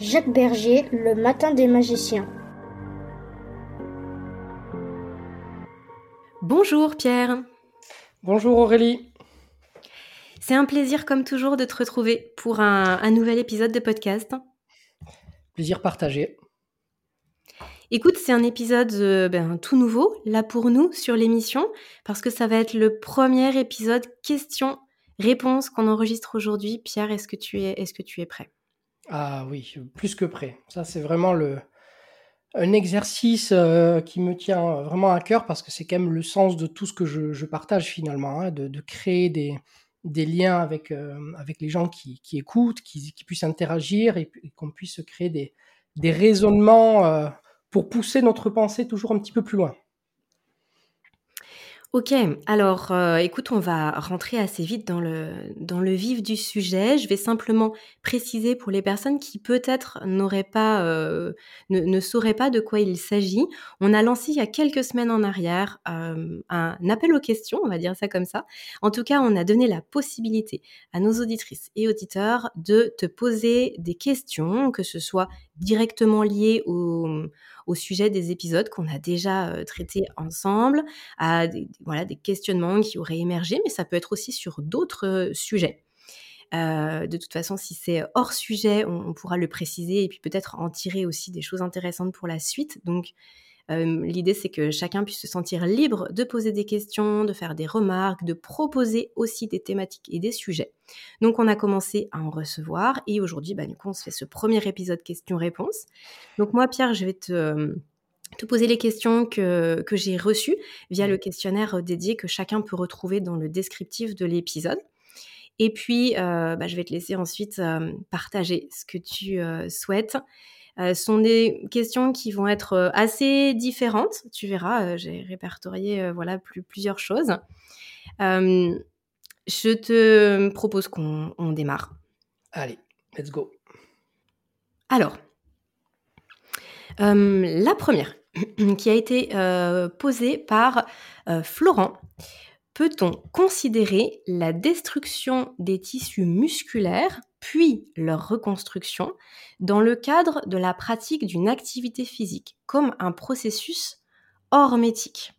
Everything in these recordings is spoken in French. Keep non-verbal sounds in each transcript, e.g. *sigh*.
Jacques Berger, Le Matin des magiciens. Bonjour Pierre. Bonjour Aurélie. C'est un plaisir comme toujours de te retrouver pour un, nouvel épisode de podcast. Plaisir partagé. Écoute, c'est un épisode euh, ben, tout nouveau, là pour nous, sur l'émission, parce que ça va être le premier épisode questions-réponses qu'on enregistre aujourd'hui. Pierre, est-ce que tu es, est-ce que tu es prêt? Ah oui, plus que prêt. Ça, c'est vraiment le, un exercice euh, qui me tient vraiment à cœur parce que c'est quand même le sens de tout ce que je, partage finalement, hein, de, créer des, liens avec, euh, avec les gens qui, écoutent, qui, puissent interagir et, qu'on puisse créer des, des raisonnements euh, pour pousser notre pensée toujours un petit peu plus loin. Ok, alors euh, écoute, on va rentrer assez vite dans le, dans le vif du sujet. Je vais simplement préciser pour les personnes qui peut-être n'auraient pas, euh, ne, ne, sauraient pas de quoi il s'agit. On a lancé il y a quelques semaines en arrière euh, un appel aux questions, on va dire ça comme ça. En tout cas, on a donné la possibilité à nos auditrices et auditeurs de te poser des questions, que ce soit directement liées au sujet des épisodes qu'on a déjà euh, traités ensemble, à des, voilà, des questionnements qui auraient émergé, mais ça peut être aussi sur d'autres euh, sujets. Euh, de toute façon, si c'est hors sujet, on, pourra le préciser et puis peut-être en tirer aussi des choses intéressantes pour la suite. Donc, L'idée, c'est que chacun puisse se sentir libre de poser des questions, de faire des remarques, de proposer aussi des thématiques et des sujets. Donc, on a commencé à en recevoir et aujourd'hui, bah, du coup, on se fait ce premier épisode questions-réponses. Donc, moi, Pierre, je vais te te poser les questions que, que j'ai reçues via le questionnaire dédié que chacun peut retrouver dans le descriptif de l'épisode. Et puis, euh, bah, je vais te laisser ensuite partager ce que tu souhaites. Euh, sont des questions qui vont être euh, assez différentes. Tu verras, euh, j'ai répertorié voilà plusieurs choses. je te propose qu'on démarre. Allez, let's go. Alors, la première *clears throat* qui a été posée par Florent. Peut-on considérer la destruction des tissus musculaires puis leur reconstruction dans le cadre de la pratique d'une activité physique, comme un processus hormétique.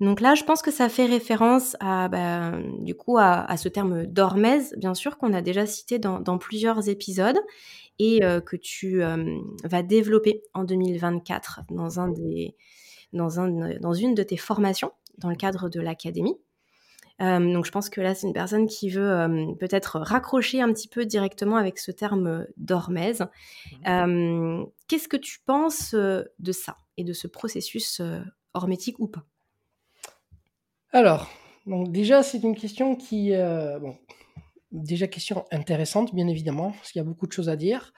Donc là, je pense que ça fait référence à, ben, du coup, à, ce terme d'hormèse, bien sûr, qu'on a déjà cité dans, plusieurs épisodes. et que tu vas développer en 2024 dans, un des, dans, un, dans une de tes formations dans le cadre de l'académie. Donc je pense que là, c'est une personne qui veut peut-être raccrocher un petit peu directement avec ce terme d'hormèse. Mmh. Qu'est-ce que tu penses de ça et de ce processus hormétique ou pas? Alors, donc déjà, c'est une question qui... bon, déjà question intéressante, bien évidemment, parce qu'il y a beaucoup de choses à dire.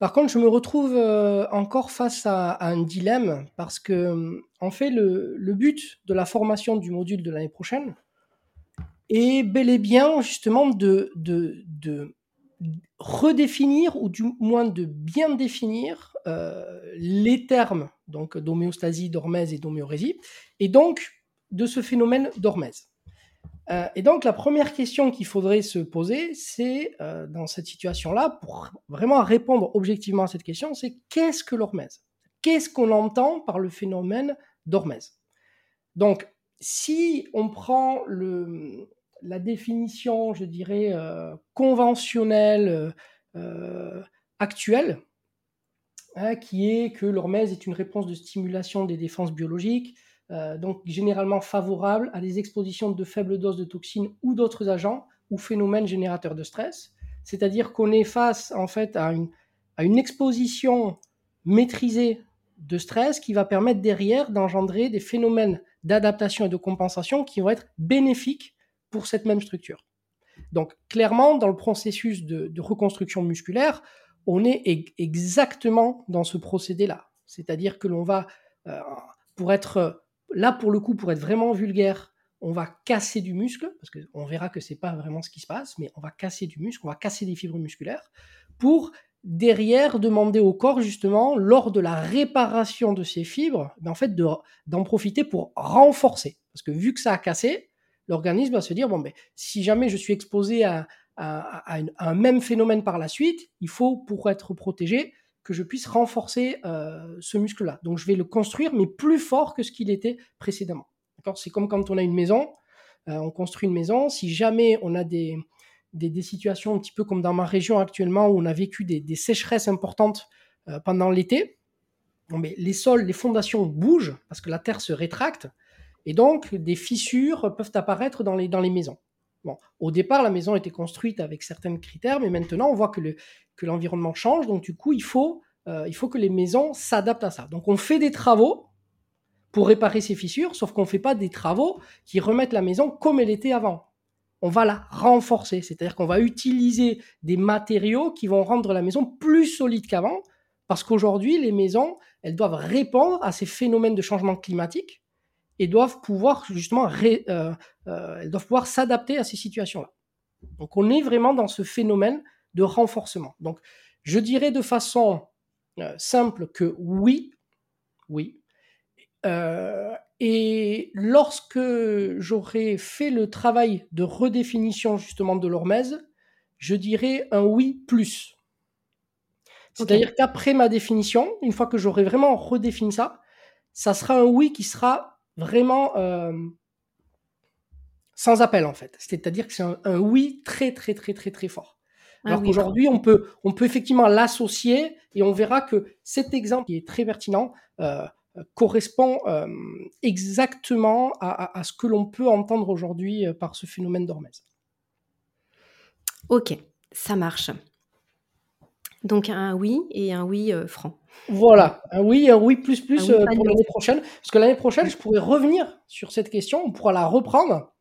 Par contre, je me retrouve encore face à, un dilemme, parce que, en fait, le, le but de la formation du module de l'année prochaine est bel et bien, justement, de, de, redéfinir, ou du moins de bien définir les termes donc d'homéostasie, d'hormèse et d'homéorésie, et donc de ce phénomène d'hormèse. Euh, et donc, la première question qu'il faudrait se poser, c'est, euh, dans cette situation-là, pour vraiment répondre objectivement à cette question, c'est qu'est-ce que l'hormèse? Qu'est-ce qu'on entend par le phénomène d'hormèse? Donc, si on prend le, la définition, je dirais, euh, conventionnelle actuelle, hein, qui est que l'hormèse est une réponse de stimulation des défenses biologiques, euh, donc généralement favorable à des expositions de faibles doses de toxines ou d'autres agents ou phénomènes générateurs de stress. C'est-à-dire qu'on est face en fait à une exposition maîtrisée de stress qui va permettre derrière d'engendrer des phénomènes d'adaptation et de compensation qui vont être bénéfiques pour cette même structure. Donc clairement, dans le processus de, reconstruction musculaire, on est exactement dans ce procédé-là. C'est-à-dire que l'on va, euh, pour être Là, pour le coup, pour être vraiment vulgaire, on va casser du muscle, parce qu'on verra que c'est pas vraiment ce qui se passe, mais on va casser du muscle, on va casser des fibres musculaires, pour derrière demander au corps justement, lors de la réparation de ces fibres, ben, en fait d'en profiter pour renforcer. Parce que vu que ça a cassé, l'organisme va se dire, bon, ben, si jamais je suis exposé à, un même phénomène par la suite, il faut, pour être protégé, que je puisse renforcer euh, ce muscle-là. Donc je vais le construire, mais plus fort que ce qu'il était précédemment. C'est comme quand on a une maison, euh, on construit une maison. Si jamais on a des, des, situations un petit peu comme dans ma région actuellement, où on a vécu des, sécheresses importantes euh, pendant l'été, mais les sols, les fondations bougent parce que la terre se rétracte, et donc des fissures peuvent apparaître dans les, dans les maisons. Bon, au départ, la maison était construite avec certains critères, mais maintenant, on voit que le, que l'environnement change. Donc, du coup, il faut, euh, il faut que les maisons s'adaptent à ça. Donc, on fait des travaux pour réparer ces fissures, sauf qu'on ne fait pas des travaux qui remettent la maison comme elle était avant. On va la renforcer, c'est-à-dire qu'on va utiliser des matériaux qui vont rendre la maison plus solide qu'avant, parce qu'aujourd'hui, les maisons, elles doivent répondre à ces phénomènes de changement climatique et doivent pouvoir justement, euh, euh, elles doivent pouvoir s'adapter à ces situations-là. Donc, on est vraiment dans ce phénomène de renforcement. Donc, je dirais de façon euh, simple que oui, oui. Euh, et lorsque j'aurai fait le travail de redéfinition justement de l'hormèse, je dirais un oui plus. C'est-à-dire qu'après ma définition, une fois que j'aurai vraiment redéfini ça, ça sera un oui qui sera vraiment euh, sans appel en fait. C'est-à-dire que c'est un, un, oui très très très très très fort. Ah Alors qu'aujourd'hui, on peut, on peut effectivement l'associer et on verra que cet exemple qui est très pertinent euh, correspond euh, exactement à, ce que l'on peut entendre aujourd'hui par ce phénomène d'hormèse. Ok, ça marche. Donc un oui et un oui franc. Voilà, un oui un oui plus plus pour l'année prochaine. Parce que l'année prochaine, je pourrais revenir sur cette question, on pourra la reprendre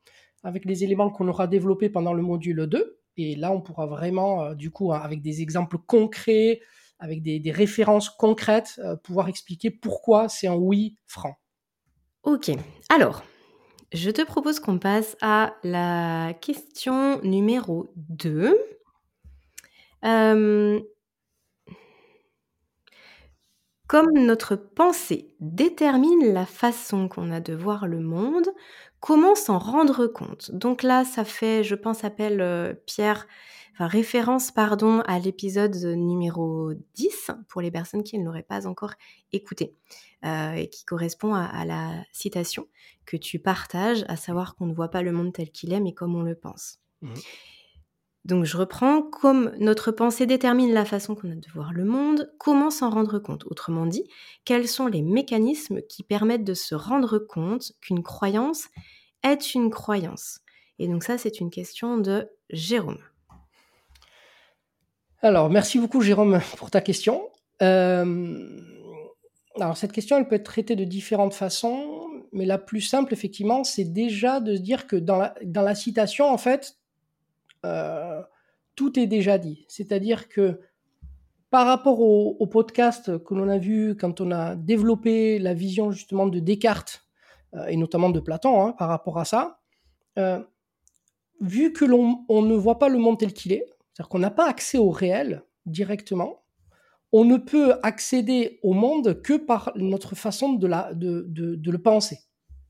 avec les éléments qu'on aura développés pendant le module 2 et là, on pourra vraiment, euh, du coup, hein, avec des exemples concrets, avec des, références concrètes, euh, pouvoir expliquer pourquoi c'est un oui franc. Ok, alors, je te propose qu'on passe à la question numéro 2. Euh, comme notre pensée détermine la façon qu'on a de voir le monde, Comment s'en rendre compte? Donc là, ça fait, je pense, appel, euh, Pierre référence, pardon, à l'épisode, numéro 10 pour les personnes qui ne l'auraient pas encore écouté, euh, et qui correspond à la citation que tu partages, à savoir qu'on ne voit pas le monde tel qu'il est, mais comme on le pense. Mmh Donc je reprends, comme notre pensée détermine la façon qu'on a de voir le monde, comment s'en rendre compte? Autrement dit, quels sont les mécanismes qui permettent de se rendre compte qu'une croyance est une croyance? Et donc ça, c'est une question de Jérôme. Alors, merci beaucoup Jérôme pour ta question. Euh, alors cette question, elle peut être traitée de différentes façons, mais la plus simple, effectivement, c'est déjà de se dire que dans la, dans la citation, en fait, euh, tout est déjà dit. C'est-à-dire que par rapport au, podcast que l'on a vu quand on a développé la vision justement de Descartes euh, et notamment de Platon hein, par rapport à ça, euh, vu que l'on ne voit pas le monde tel qu'il est, c'est-à-dire qu'on n'a pas accès au réel directement, on ne peut accéder au monde que par notre façon de, le penser,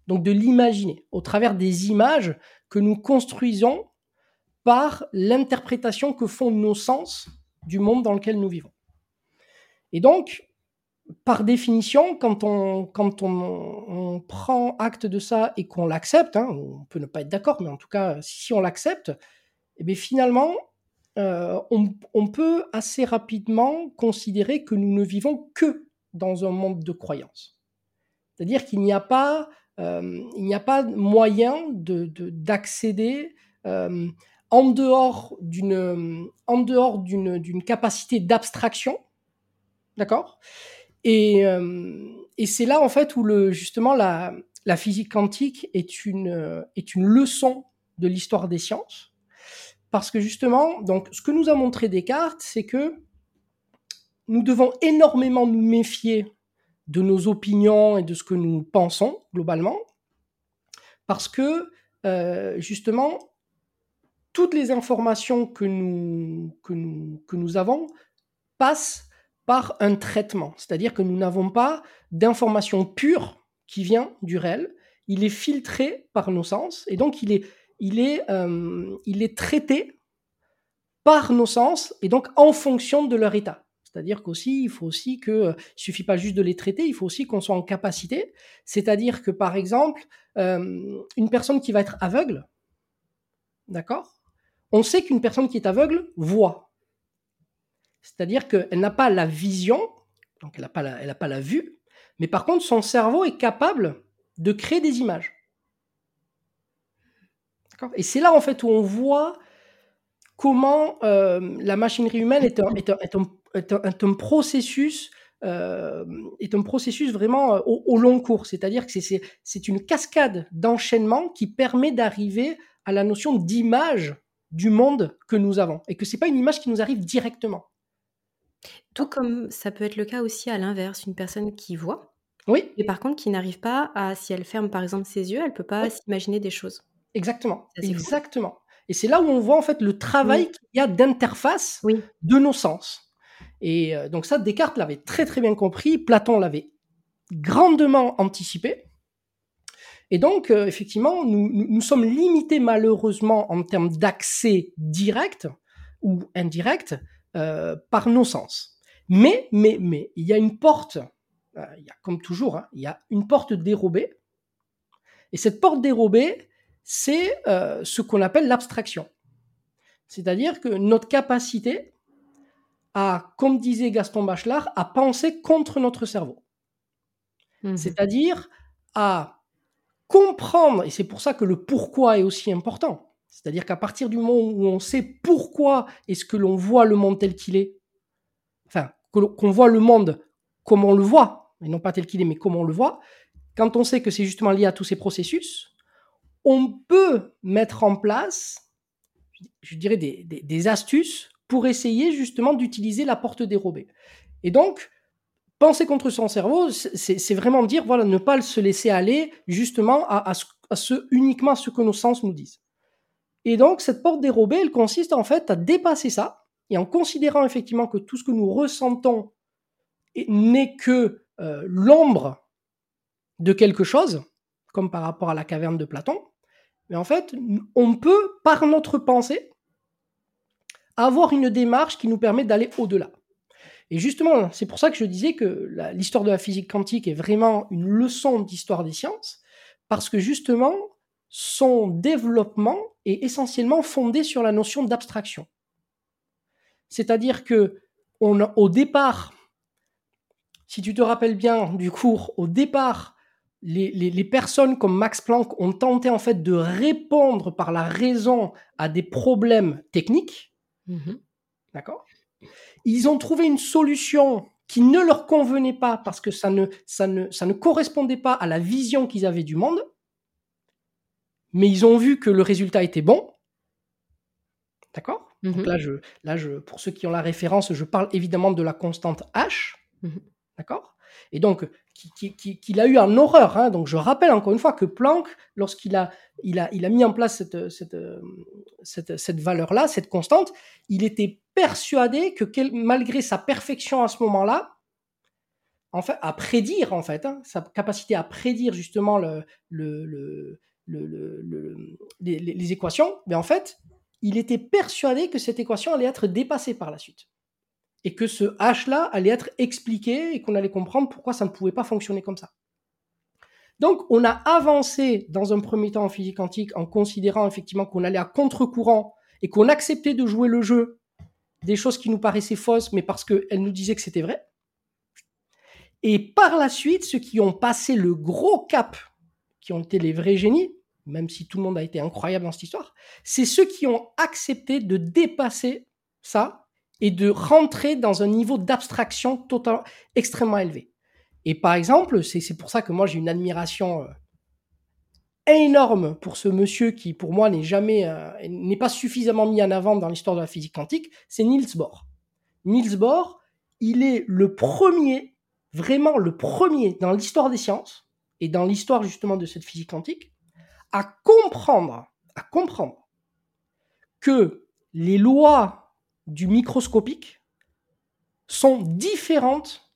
donc de l'imaginer, au travers des images que nous construisons par l'interprétation que font nos sens du monde dans lequel nous vivons. Et donc, par définition, quand on, quand on, prend acte de ça et qu'on l'accepte, hein, on peut ne pas être d'accord, mais en tout cas, si on l'accepte, eh finalement, euh, on, peut assez rapidement considérer que nous ne vivons que dans un monde de croyances. C'est-à-dire qu'il n'y a pas, euh, a pas moyen d'accéder de, euh, en dehors d'une en dehors d'une capacité d'abstraction, d'accord? Et, euh, et c'est là en fait où le justement la, la physique quantique est une est une leçon de l'histoire des sciences. Parce que justement donc ce que nous a montré Descartes c'est que nous devons énormément nous méfier de nos opinions et de ce que nous pensons globalement parce que euh, justement toutes les informations que nous, avons passent par un traitement. C'est-à-dire que nous n'avons pas d'information pure qui vient du réel. Il est filtré par nos sens et donc il est, euh, traité par nos sens et donc en fonction de leur état. C'est-à-dire qu'aussi, il que, il suffit pas juste de les traiter, il faut aussi qu'on soit en capacité. C'est-à-dire que, par exemple, euh, une personne qui va être aveugle, d'accord? On sait qu'une personne qui est aveugle voit. C'est-à-dire qu'elle n'a pas la vision, donc elle n'a pas, la, vue, mais par contre son cerveau est capable de créer des images. Et c'est là en fait où on voit comment euh, la machinerie humaine est un, processus euh, est un processus vraiment euh, au, au long cours. C'est-à-dire que c'est une cascade d'enchaînement qui permet d'arriver à la notion d'image du monde que nous avons et que c'est pas une image qui nous arrive directement. Tout comme ça peut être le cas aussi à l'inverse, une personne qui voit, oui. mais par contre qui n'arrive pas à, si elle ferme par exemple ses yeux, elle peut pas s'imaginer des choses. Exactement, exactement. Et c'est là où on voit en fait le travail qu'il y a d'interface de nos sens. Et euh, donc ça, Descartes l'avait très très bien compris, Platon l'avait grandement anticipé. Et donc, euh, effectivement, nous, nous, sommes limités malheureusement en termes d'accès direct ou indirect euh, par nos sens. Mais, mais, mais, il y a une porte, euh, il y a, comme toujours, hein, il y a une porte dérobée. Et cette porte dérobée, c'est ce qu'on appelle l'abstraction. C'est-à-dire que notre capacité à, comme disait Gaston Bachelard, à penser contre notre cerveau. Mmh C'est-à-dire à comprendre, et c'est pour ça que le pourquoi est aussi important. C'est-à-dire qu'à partir du moment où on sait pourquoi est-ce que l'on voit le monde tel qu'il est, enfin, qu'on voit le monde comme on le voit, et non pas tel qu'il est, mais comme on le voit, quand on sait que c'est justement lié à tous ces processus, on peut mettre en place, je dirais, des, des astuces pour essayer justement d'utiliser la porte dérobée. Et donc, penser contre son cerveau, c'est vraiment dire, voilà, ne pas se laisser aller justement à, ce, uniquement ce que nos sens nous disent. Et donc, cette porte dérobée, elle consiste en fait à dépasser ça, et en considérant effectivement que tout ce que nous ressentons n'est que euh, l'ombre de quelque chose, comme par rapport à la caverne de Platon, mais en fait, on peut, par notre pensée, avoir une démarche qui nous permet d'aller au-delà. Et justement, c'est pour ça que je disais que l'histoire de la physique quantique est vraiment une leçon d'histoire des sciences, parce que justement, son développement est essentiellement fondé sur la notion d'abstraction. C'est-à-dire que on, au départ, si tu te rappelles bien du cours, au départ, les, personnes comme Max Planck ont tenté en fait de répondre par la raison à des problèmes techniques. Mmh D'accord? Ils ont trouvé une solution qui ne leur convenait pas parce que ça ne, ça ne, ça ne correspondait pas à la vision qu'ils avaient du monde. Mais ils ont vu que le résultat était bon. D'accord? Donc mmh là, je, là je, pour ceux qui ont la référence, je parle évidemment de la constante H. Mmh D'accord? Et donc, qu'il a eu en horreur. Hein. Donc, je rappelle encore une fois que Planck, lorsqu'il a, mis en place cette, valeur-là, cette constante, il était persuadé que malgré sa perfection à ce moment-là, à prédire, en fait, hein, sa capacité à prédire justement le, le, le, le les, les, équations, mais en fait, il était persuadé que cette équation allait être dépassée par la suite et que ce H-là allait être expliqué et qu'on allait comprendre pourquoi ça ne pouvait pas fonctionner comme ça. Donc, on a avancé dans un premier temps en physique quantique en considérant effectivement qu'on allait à contre-courant et qu'on acceptait de jouer le jeu des choses qui nous paraissaient fausses, mais parce qu'elles nous disaient que c'était vrai. Et par la suite, ceux qui ont passé le gros cap, qui ont été les vrais génies, même si tout le monde a été incroyable dans cette histoire, c'est ceux qui ont accepté de dépasser ça et de rentrer dans un niveau d'abstraction totalement extrêmement élevé. Et par exemple, c'est pour ça que moi j'ai une admiration euh, énorme pour ce monsieur qui, pour moi, n'est jamais, euh, n'est pas suffisamment mis en avant dans l'histoire de la physique quantique, c'est Niels Bohr. Niels Bohr, il est le premier, vraiment le premier dans l'histoire des sciences et dans l'histoire justement de cette physique quantique, à comprendre, à comprendre que les lois du microscopique sont différentes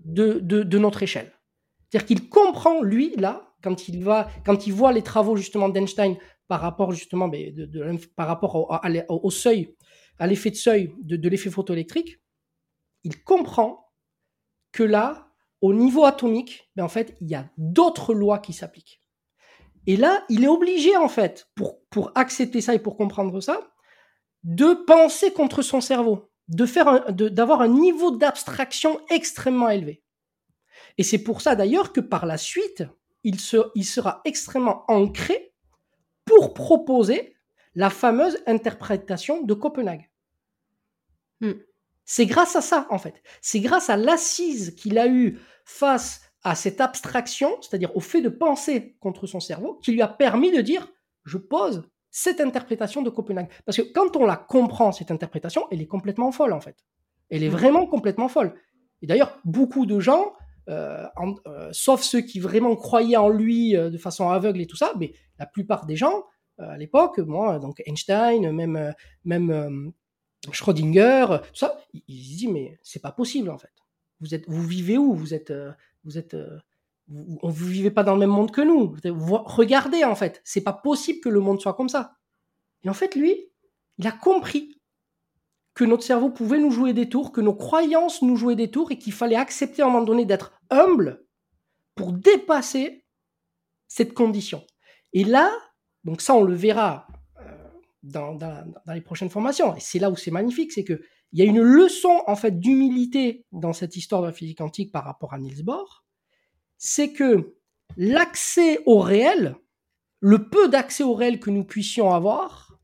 de, de, notre échelle. C'est-à-dire qu'il comprend, lui, là, quand il, va, quand il voit les travaux justement d'Einstein par rapport justement mais de, par rapport au, seuil, à l'effet de seuil de, l'effet photoélectrique, il comprend que là, au niveau atomique, ben en fait, il y a d'autres lois qui s'appliquent. Et là, il est obligé, en fait, pour, pour accepter ça et pour comprendre ça, de penser contre son cerveau, de faire, d'avoir un niveau d'abstraction extrêmement élevé. Et c'est pour ça d'ailleurs que par la suite, il, il sera extrêmement ancré pour proposer la fameuse interprétation de Copenhague. Hmm. C'est grâce à ça, en fait. C'est grâce à l'assise qu'il a eue face à cette abstraction, c'est-à-dire au fait de penser contre son cerveau, qui lui a permis de dire, je pose cette interprétation de Copenhague. Parce que quand on la comprend, cette interprétation, elle est complètement folle, en fait. Elle est mm. vraiment complètement folle. Et d'ailleurs, beaucoup de gens, euh, euh, sauf ceux qui vraiment croyaient en lui euh, de façon aveugle et tout ça, mais la plupart des gens, à l'époque, moi, donc Einstein, même, même Schrödinger, tout ça, ils, ils se disent, mais c'est pas possible, en fait. Vous, êtes, vous vivez où? Vous êtes, vous êtes vous, ne vivez pas dans le même monde que nous. regardez, en fait, c'est pas possible que le monde soit comme ça. Et en fait, lui, il a compris que notre cerveau pouvait nous jouer des tours, que nos croyances nous jouaient des tours et qu'il fallait accepter à un moment donné d'être humble pour dépasser cette condition. Et là, donc ça, on le verra euh, dans, dans, les prochaines formations. Et c'est là où c'est magnifique, c'est que il y a une leçon en fait d'humilité dans cette histoire de la physique quantique par rapport à Niels Bohr, c'est que l'accès au réel, le peu d'accès au réel que nous puissions avoir,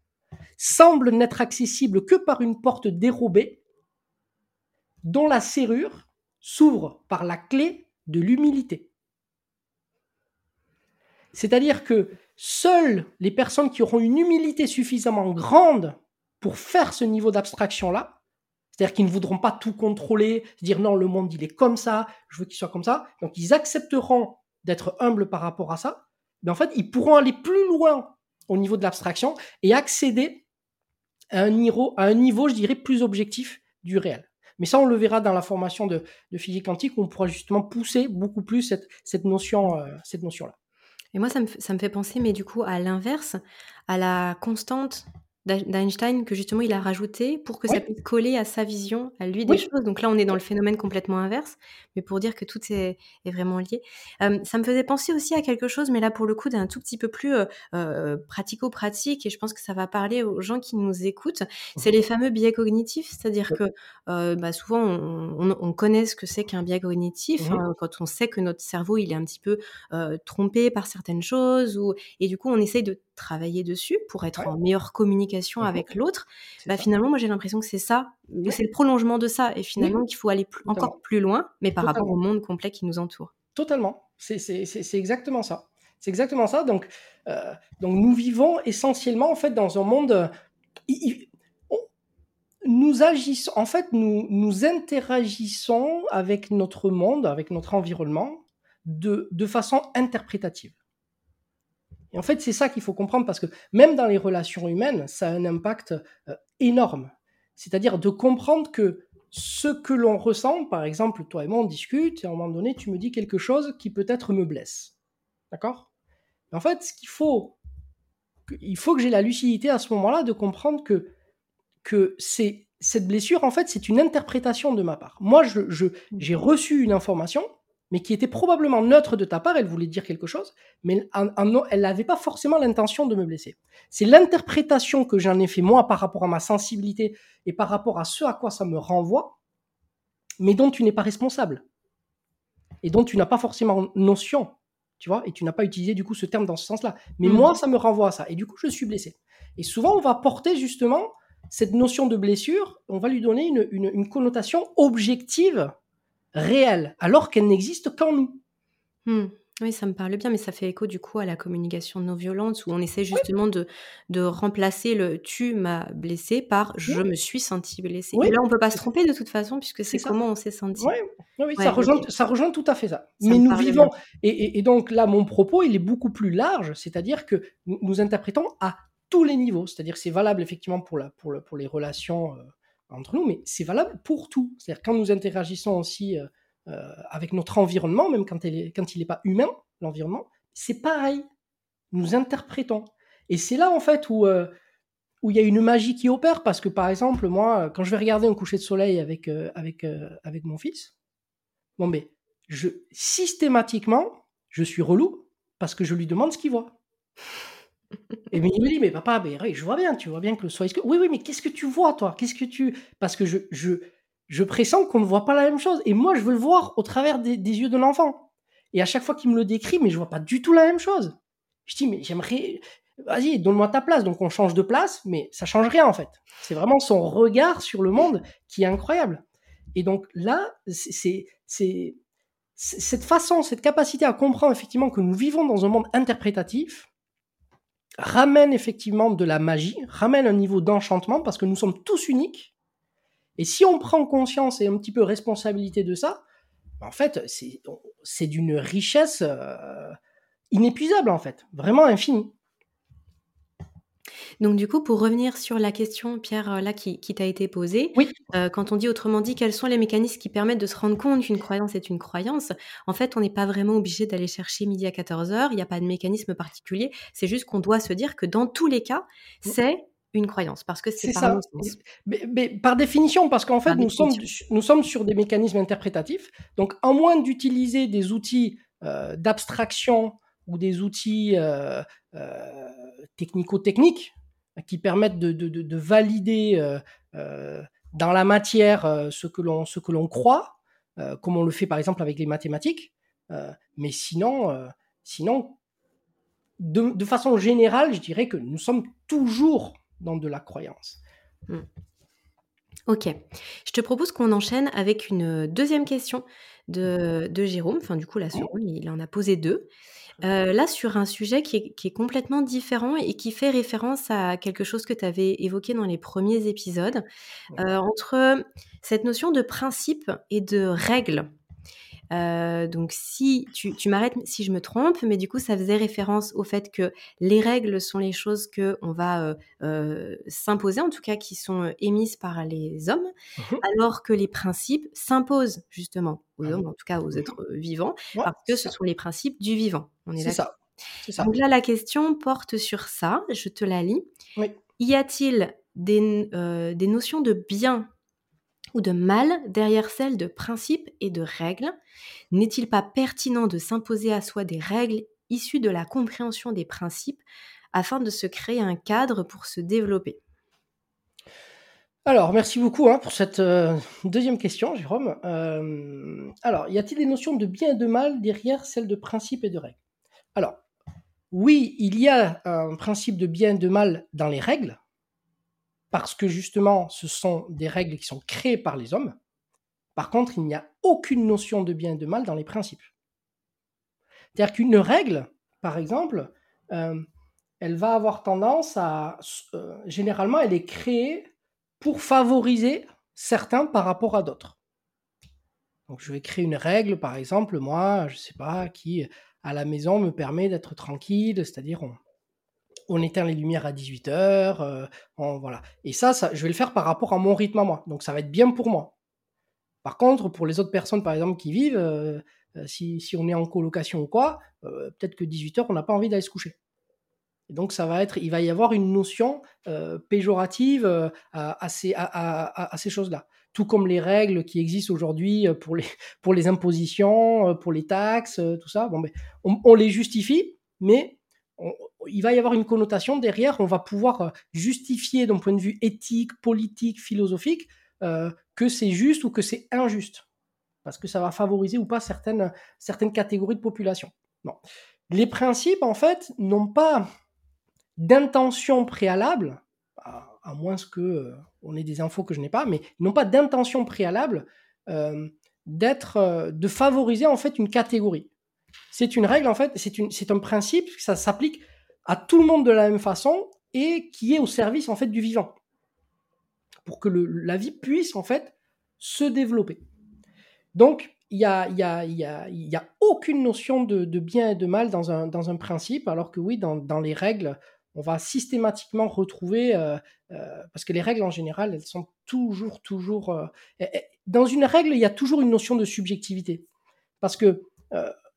semble n'être accessible que par une porte dérobée dont la serrure s'ouvre par la clé de l'humilité. C'est-à-dire que seules les personnes qui auront une humilité suffisamment grande pour faire ce niveau d'abstraction-là c'est-à-dire qu'ils ne voudront pas tout contrôler, dire non, le monde il est comme ça, je veux qu'il soit comme ça. Donc ils accepteront d'être humbles par rapport à ça. Mais en fait, ils pourront aller plus loin au niveau de l'abstraction et accéder à un niveau, à un niveau, je dirais, plus objectif du réel. Mais ça, on le verra dans la formation de, physique quantique, où on pourra justement pousser beaucoup plus cette, notion, euh, notion-là. Et moi, ça me, ça me fait penser, mais du coup, à l'inverse, à la constante d'Einstein que justement il a rajouté pour que ça puisse coller à sa vision, à lui des Oui. choses. Donc là, on est dans le phénomène complètement inverse, mais pour dire que tout est est vraiment lié. Ça me faisait penser aussi à quelque chose, mais là pour le coup d'un tout petit peu plus, pratico-pratique et je pense que ça va parler aux gens qui nous écoutent. Mmh C'est les fameux biais cognitifs, c'est-à-dire que, bah, souvent on on on connaît ce que c'est qu'un biais cognitif, Mmh mh. hein, quand on sait que notre cerveau, il est un petit peu, trompé par certaines choses ou et du coup on essaye de travailler dessus pour être Ouais. en meilleure communication Mmh mh. avec l'autre. Bah, ça. finalement, moi j'ai l'impression que c'est ça, Oui. c'est le prolongement de ça et finalement qu'il faut aller plus encore plus loin, mais par rapport au monde complet qui nous entoure. Totalement. C'est exactement ça. C'est exactement ça donc heu, donc nous vivons essentiellement en fait dans un monde, on nous agissons en fait, nous nous interagissons avec notre monde, avec notre environnement de de façon interprétative. Et en fait, c'est ça qu'il faut comprendre parce que même dans les relations humaines, ça a un impact, heu, énorme. C'est-à-dire de comprendre que ce que l'on ressent, par exemple, toi et moi on discute et à un moment donné, tu me dis quelque chose qui peut-être me blesse. D'accord? En fait, ce qu'il faut il faut que j'ai la lucidité à ce moment-là de comprendre que que cette blessure, en fait, c'est une interprétation de ma part. Moi, je j'ai reçu une information, mais qui était probablement neutre de ta part, elle voulait dire quelque chose, mais elle avait pas forcément l'intention de me blesser. C'est l'interprétation que j'en ai fait moi par rapport à ma sensibilité et par rapport à ce à quoi ça me renvoie, mais dont tu n'es pas responsable et dont tu n'as pas forcément notion, tu vois? Et tu n'as pas utilisé du coup ce terme dans ce sens-là. Mais Mmh. moi, ça me renvoie à ça et du coup, je suis blessé et souvent on va porter justement cette notion de blessure, on va lui donner une une une connotation objective, réelle, alors qu'elle n'existe qu'en nous. Mmh. Oui, ça me parle bien, mais ça fait écho du coup à la communication non violente où on essaie Oui. justement de de remplacer le «tu m'as blessé» par «je Oui. me suis senti blessé» Oui, et là on peut pas se tromper de toute façon puisque C'est comment on s'est senti. Oui, ça rejoint ça rejoint tout à fait ça. Ça Mais nous vivons et et et donc là, mon propos, il est beaucoup plus large, c'est-à-dire que nous nous interprétons à tous les niveaux. C'est-à-dire que c'est valable effectivement pour la pour le pour les relations, heu, entre nous, mais c'est valable pour tout. C'est-à-dire quand nous interagissons aussi, heu heu, avec notre environnement, même quand elle est quand il est pas humain, l'environnement, c'est pareil. Nous interprétons et c'est là en fait où, heu, où il y a une magie qui opère parce que, par exemple, moi, quand je vais regarder un coucher de soleil avec, avec, avec mon fils, bon beh, je systématiquement, je suis relou parce que je lui demande ce qu'il voit. Et il me dit: «Mais papa, mais je vois bien, tu vois bien que le soleil se «Oui, oui, mais qu'est-ce que tu vois toi? Qu'est-ce que tu» parce que je je je pressens qu'on ne voit pas la même chose et moi je veux le voir au travers des yeux de l'enfant et à chaque fois qu'il me le décrit, mais je vois pas du tout la même chose. Je dis: «Mais j'aimerais vas-y, donne-moi ta place». Donc on change de place, mais ça change rien en fait. C'est vraiment son regard sur le monde qui est incroyable et donc là, c'est cette façon, cette capacité à comprendre effectivement que nous vivons dans un monde interprétatif ramène effectivement de la magie, ramène un niveau d'enchantement parce que nous sommes tous uniques et si on prend conscience et un petit peu responsabilité de ça, en fait, c'est d'une richesse, heu, inépuisable en fait, vraiment infinie. Donc du coup, pour revenir sur la question, Pierre, heu, là qui qui t'a été posée, Oui. heu, quand on dit autrement dit, quels sont les mécanismes qui permettent de se rendre compte qu'une croyance est une croyance? En fait, on n'est pas vraiment obligé d'aller chercher midi à 14:00, il y a pas de mécanisme particulier. C'est juste qu'on doit se dire que dans tous les cas, Mmh. c'est une croyance parce que c'est par ça. Mais mais par définition, parce qu'en fait, Par nous sommes nous sommes sur des mécanismes interprétatifs, donc à moins d'utiliser des outils, heu, d'abstraction ou des outils, technico-techniques qui permettent de de de de valider, heu, dans la matière, ce que l'on ce que l'on croit, comme on le fait par exemple avec les mathématiques, mais sinon, sinon de de façon générale, je dirais que nous sommes toujours dans de la croyance. Mmh. OK. Je te propose qu'on enchaîne avec une, 2e question de de Jérôme, enfin du coup la. 2nde, il en a posé 2. Heu, là sur un sujet qui est qui est complètement différent et qui fait référence à quelque chose que tu avais évoqué dans les premiers épisodes, heu, entre cette notion de principe et de règle. Heu, donc si tu tu m'arrêtes si je me trompe, mais du coup ça faisait référence au fait que les règles sont les choses qu'on va, heu heu, s'imposer, en tout cas qui sont, émises par les hommes, Mmh mh. alors que les principes s'imposent justement aux Ah hommes, en tout cas aux Mmh êtres, heu, vivants. Ouais, parce que ce ça. sont les principes du vivant. On est ça. Donc là, la question porte sur ça, je te la lis. Oui. Y a-t-il des, euh, des notions de bien ou de mal derrière celles de principe et de règles? N'est-il pas pertinent de s'imposer à soi des règles issues de la compréhension des principes afin de se créer un cadre pour se développer? Alors, merci beaucoup hein, pour cette euh, deuxième question, Jérôme. Euh, alors, y a-t-il des notions de bien et de mal derrière celles de principe et de règles? Alors, oui, il y a un principe de bien et de mal dans les règles, parce que justement, ce sont des règles qui sont créées par les hommes. Par contre, il n'y a aucune notion de bien et de mal dans les principes. C'est-à-dire qu'une règle, par exemple, euh, elle va avoir tendance à... généralement, elle est créée pour favoriser certains par rapport à d'autres. Donc je vais créer une règle, par exemple, moi, je sais pas, qui à la maison me permet d'être tranquille, c'est-à-dire on, éteint les lumières à 18h, euh, voilà. Et ça, ça, je vais le faire par rapport à mon rythme à moi. Donc ça va être bien pour moi. Par contre, pour les autres personnes, par exemple, qui vivent, euh, euh, si, si, on est en colocation ou quoi, peut-être que 18h, on n'a pas envie d'aller se coucher donc ça va être, il va y avoir une notion euh, péjorative euh, à, ces, à, ces choses-là. Tout comme les règles qui existent aujourd'hui euh, pour les, pour les impositions, pour les taxes, tout ça. Bon, mais on, les justifie, mais il va y avoir une connotation derrière. On va pouvoir justifier d'un point de vue éthique, politique, philosophique que c'est juste ou que c'est injuste, parce que ça va favoriser ou pas certaines, catégories de population. Les principes, en fait, n'ont pas d'intention préalable, à, moins que euh, on ait des infos que je n'ai pas, mais n'ont pas d'intention préalable euh, d'être, euh, de favoriser en fait une catégorie. C'est une règle en fait, c'est, un principe, ça s'applique à tout le monde de la même façon et qui est au service en fait du vivant, pour que la vie puisse en fait se développer. Donc il n'y a, y a, aucune notion de, bien et de mal dans un, principe, alors que oui, dans, dans les règles, on va systématiquement retrouver, euh, euh, parce que les règles en général, elles sont toujours, toujours... Euh, dans une règle, il y a toujours une notion de subjectivité. Parce que,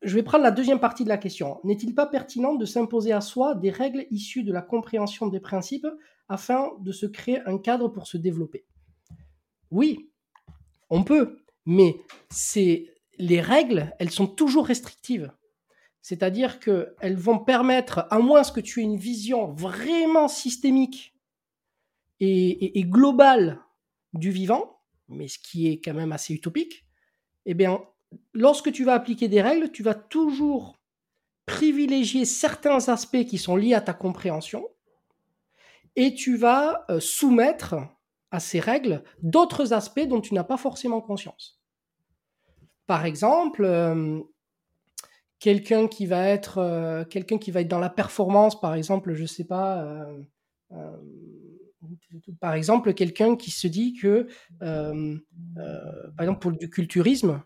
je vais prendre la deuxième partie de la question. N'est-il pas pertinent de s'imposer à soi des règles issues de la compréhension des principes afin de se créer un cadre pour se développer? Oui, on peut, mais c'est les règles, elles sont toujours restrictives. C'est-à-dire qu'elles vont permettre, à moins que tu aies une vision vraiment systémique et, globale du vivant, mais ce qui est quand même assez utopique, eh bien, lorsque tu vas appliquer des règles, tu vas toujours privilégier certains aspects qui sont liés à ta compréhension et tu vas euh, soumettre à ces règles d'autres aspects dont tu n'as pas forcément conscience. Par exemple, euh, quelqu'un qui va être euh, quelqu'un qui va être dans la performance par exemple je sais pas par exemple quelqu'un qui se dit que par exemple pour du culturisme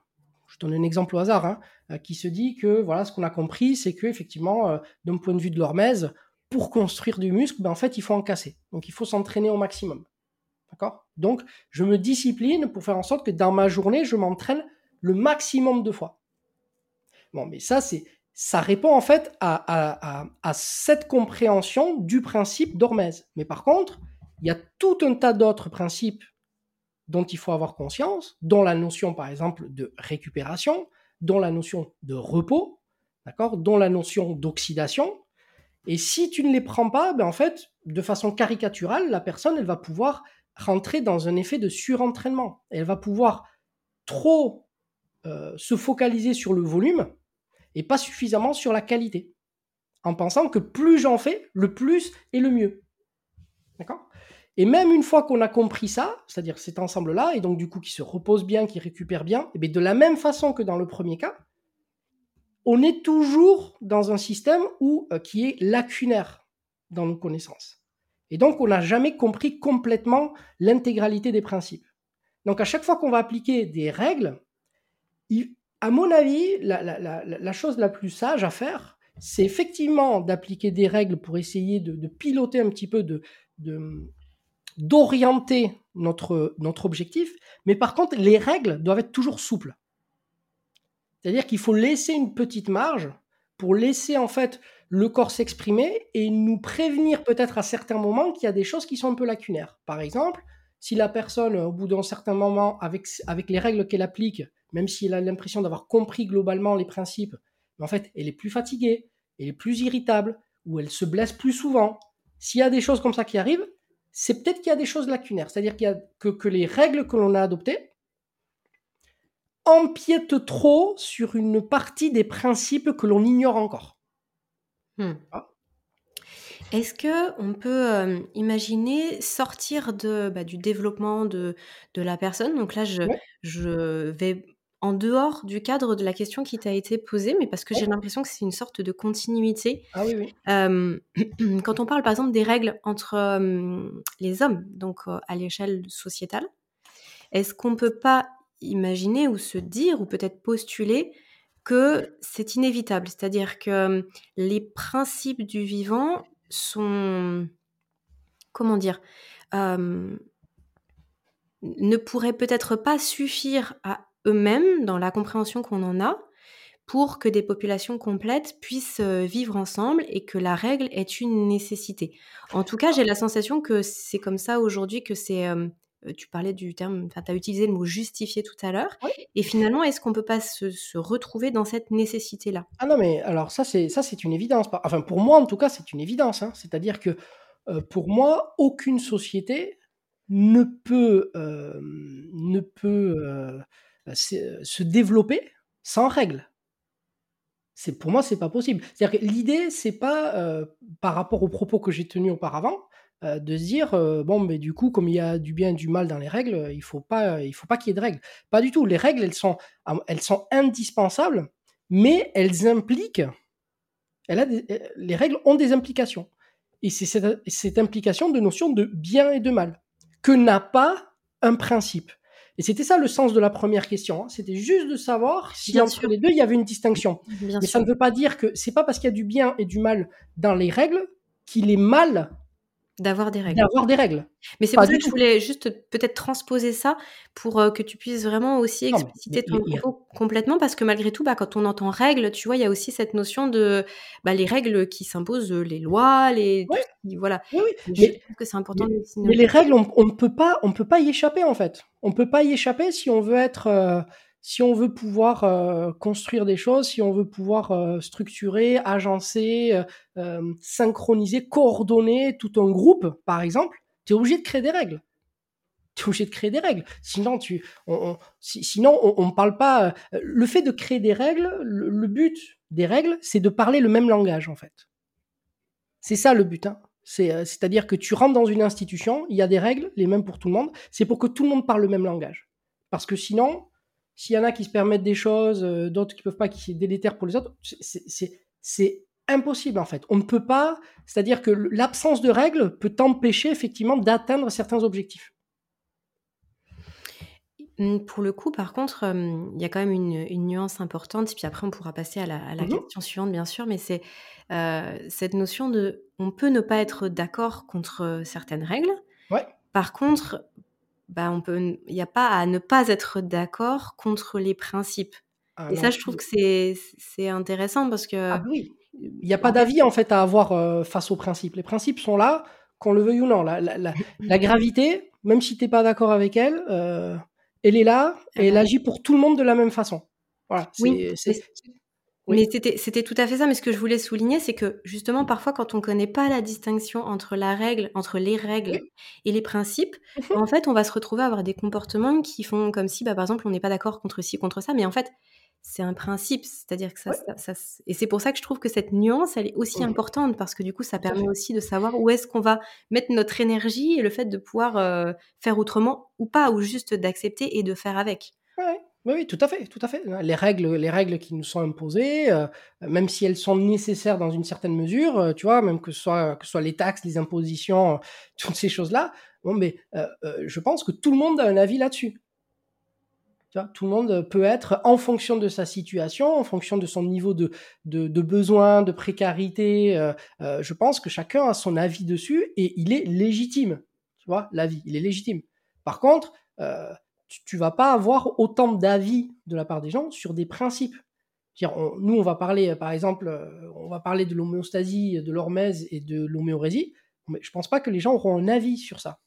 je donne un exemple au hasard hein, qui se dit que voilà ce qu'on a compris c'est que effectivement d'un point de vue de l'hormèse pour construire du muscle ben, en fait il faut en casser. Donc il faut s'entraîner au maximum. D'accord? Donc je me discipline pour faire en sorte que dans ma journée je m'entraîne le maximum de fois. Bon, mais ça, c'est, ça répond en fait à, cette compréhension du principe d'Hormèse. Mais par contre, il y a tout un tas d'autres principes dont il faut avoir conscience, dont la notion, par exemple, de récupération, dont la notion de repos, d'accord, dont la notion d'oxydation. Et si tu ne les prends pas, ben en fait, de façon caricaturale, la personne, elle va pouvoir rentrer dans un effet de surentraînement. Elle va pouvoir trop euh, se focaliser sur le volume et pas suffisamment sur la qualité. En pensant que plus j'en fais, le plus et le mieux. D'accord? Et même une fois qu'on a compris ça, c'est-à-dire cet ensemble-là, et donc du coup qui se repose bien, qui récupère bien, eh de la même façon que dans le premier cas, on est toujours dans un système où, euh, qui est lacunaire dans nos connaissances. Et donc on n'a jamais compris complètement l'intégralité des principes. Donc à chaque fois qu'on va appliquer des règles, à mon avis, la, chose la plus sage à faire, c'est effectivement d'appliquer des règles pour essayer de, piloter un petit peu, de, d'orienter notre, notre objectif. Mais par contre, les règles doivent être toujours souples. C'est-à-dire qu'il faut laisser une petite marge pour laisser en fait le corps s'exprimer et nous prévenir peut-être à certains moments qu'il y a des choses qui sont un peu lacunaires. Par exemple, si la personne, au bout d'un certain moment, avec, avec les règles qu'elle applique, même si elle a l'impression d'avoir compris globalement les principes, en fait, elle est plus fatiguée, elle est plus irritable, ou elle se blesse plus souvent. S'il y a des choses comme ça qui arrivent, c'est peut-être qu'il y a des choses lacunaires. C'est-à-dire qu'il y a que, que les règles que l'on a adoptées empiètent trop sur une partie des principes que l'on ignore encore. Hmm. Ah. Est-ce que on peut euh, imaginer sortir de, bah, du développement de, de la personne? Donc là, je, je vais en dehors du cadre de la question qui t'a été posée, mais parce que j'ai l'impression que c'est une sorte de continuité. Ah oui, oui. *clears throat* quand on parle par exemple des règles entre les hommes, donc à l'échelle sociétale, est-ce qu'on ne peut pas imaginer ou se dire ou peut-être postuler que c'est inévitable, c'est-à-dire que les principes du vivant sont, comment dire, ne pourraient peut-être pas suffire à eux-mêmes dans la compréhension qu'on en a pour que des populations complètes puissent euh, vivre ensemble et que la règle est une nécessité. En tout cas, j'ai la sensation que c'est comme ça aujourd'hui que c'est... Euh, tu parlais du terme, enfin, tu as utilisé le mot justifier tout à l'heure. Et finalement, est-ce qu'on peut pas se, retrouver dans cette nécessité-là? Ah non, mais alors ça, c'est ça, c'est une évidence. Enfin, pour moi, en tout cas, c'est une évidence. Hein. C'est-à-dire que euh, pour moi, aucune société ne peut, ne peut euh, euh, se développer sans règles. C'est pour moi, c'est pas possible. C'est-à-dire que l'idée, c'est pas euh, par rapport aux propos que j'ai tenus auparavant, de se dire bon, mais du coup, comme il y a du bien et du mal dans les règles, il faut pas, il faut pas qu'il y ait de règles. Pas du tout. Les règles, elles sont, elles sont indispensables, mais elles impliquent. Les règles ont des implications. Et c'est cette, cette implication de notion de bien et de mal que n'a pas un principe. Et c'était ça le sens de la première question. Hein. C'était juste de savoir si entre les deux il y avait une distinction. Mais ça ne veut pas dire que c'est pas parce qu'il y a du bien et du mal dans les règles qu'il est mal D'avoir des règles. D'avoir des règles. Mais c'est pour ça que je voulais juste peut-être transposer ça pour euh, que tu puisses vraiment aussi expliciter ton propos complètement parce que malgré tout, bah, quand on entend règles, tu vois, il y a aussi cette notion de bah, les règles qui s'imposent, euh, les lois, les voilà. Oui, Je trouve que c'est important. Mais, mais les règles, on, ne peut pas, on peut pas y échapper en fait. On peut pas y échapper si on veut être euh, si on veut pouvoir euh, construire des choses, si on veut pouvoir euh, structurer, agencer, euh, synchroniser, coordonner tout un groupe, par exemple, tu es obligé de créer des règles. Tu es obligé de créer des règles. Sinon, tu, on, sinon, on ne parle pas. Le fait de créer des règles, le, but des règles, c'est de parler le même langage, en fait. C'est ça le but. Hein. C'est-à-dire que tu rentres dans une institution, il y a des règles, les mêmes pour tout le monde. C'est pour que tout le monde parle le même langage. Parce que sinon, s'il y en a qui se permettent des choses, euh, d'autres qui peuvent pas, qui sont délétères pour les autres, c'est impossible en fait. On ne peut pas, c'est-à-dire que l'absence de règles peut empêcher effectivement d'atteindre certains objectifs. Pour le coup, par contre, il y a quand même une, nuance importante, puis après on pourra passer à la, mmh question suivante, bien sûr, mais c'est euh, cette notion de on peut ne pas être d'accord contre certaines règles. Ouais. Par contre, bah, on peut, il n'y a pas à ne pas être d'accord contre les principes. Ah et ça, je trouve que c'est, c'est intéressant parce que. Ah oui. Il n'y a pas d'avis en fait à avoir euh, face aux principes. Les principes sont là, qu'on le veuille ou non. La, la, la, gravité, même si tu n'es pas d'accord avec elle, euh, elle est là et ah elle bah agit pour tout le monde de la même façon. Voilà, oui, mais c'était tout à fait ça. Mais ce que je voulais souligner, c'est que justement, parfois, quand on ne connaît pas la distinction entre la règle, entre les règles et les principes, mmh en fait, on va se retrouver à avoir des comportements qui font comme si, bah, par exemple, on n'est pas d'accord contre ci, contre ça. Mais en fait, c'est un principe. C'est-à-dire que ça, ça, Et c'est pour ça que je trouve que cette nuance, elle est aussi importante parce que du coup, ça permet aussi de savoir où est-ce qu'on va mettre notre énergie et le fait de pouvoir euh, faire autrement ou pas, ou juste d'accepter et de faire avec. Ouais. Oui, tout à fait, tout à fait. Les règles, les règles qui nous sont imposées, euh, même si elles sont nécessaires dans une certaine mesure, euh, tu vois, même que ce soit, les taxes, les impositions, *laughs* toutes ces choses-là, bon, mais euh, je pense que tout le monde a un avis là-dessus. Tu vois, tout le monde peut être, en fonction de sa situation, en fonction de son niveau de, de besoin, de précarité, je pense que chacun a son avis dessus et il est légitime. Tu vois, l'avis, il est légitime. Par contre, tu, vas pas avoir autant d'avis de la part des gens sur des principes. nous, on va parler, par exemple, euh, on va parler de l'homéostasie, de l'hormèse et de l'homéorésie, mais je pense pas que les gens auront un avis sur ça.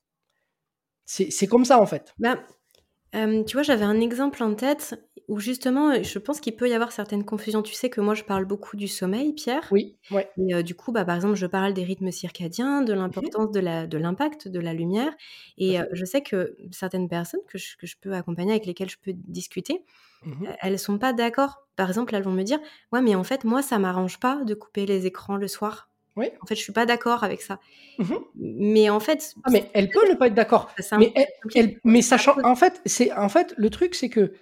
C'est comme ça, en fait. Ben, tu vois, j'avais un exemple en tête où justement, je pense qu'il peut y avoir certaines confusions. Tu sais que moi, je parle beaucoup du sommeil, Pierre. Oui, ouais. Et du coup, bah, par exemple, je parle des rythmes circadiens, de mmh l'importance de l'impact de la lumière et je sais que certaines personnes que je que je peux accompagner, avec lesquelles je peux discuter, Mmh elles sont pas d'accord. Par exemple, elles vont me dire: «Ouais, mais en fait, moi, ça m'arrange pas de couper les écrans le soir. Oui. En fait, je suis pas d'accord avec ça». Mmh mais en fait, ah, mais elle peut ne pas être d'accord. Mais elle mais sachant en fait, c'est en fait, le truc, c'est que,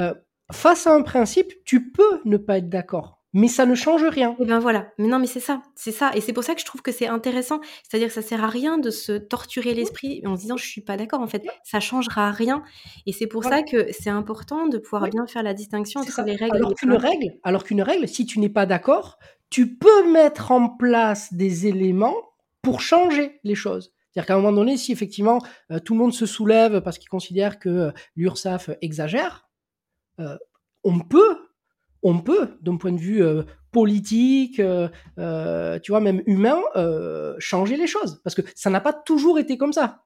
heu, face à un principe, tu peux ne pas être d'accord. Mais ça ne change rien. Et ben voilà, mais non, mais c'est ça, c'est ça. Et c'est pour ça que je trouve que c'est intéressant. C'est-à-dire que ça sert à rien de se torturer l'esprit en se disant: «Je suis pas d'accord», en fait, ça changera rien. Et c'est pour ça que c'est important de pouvoir bien faire la distinction entre les règles alors qu'une règle alors qu'une règle, si tu n'es pas d'accord, tu peux mettre en place des éléments pour changer les choses. C'est-à-dire qu'à un moment donné, si effectivement, heu, tout le monde se soulève parce qu'il considère que, l'URSSAF exagère, heu, on peut on peut, d'un point de vue euh, politique, euh, euh, tu vois, même humain, changer les choses. Parce que ça n'a pas toujours été comme ça.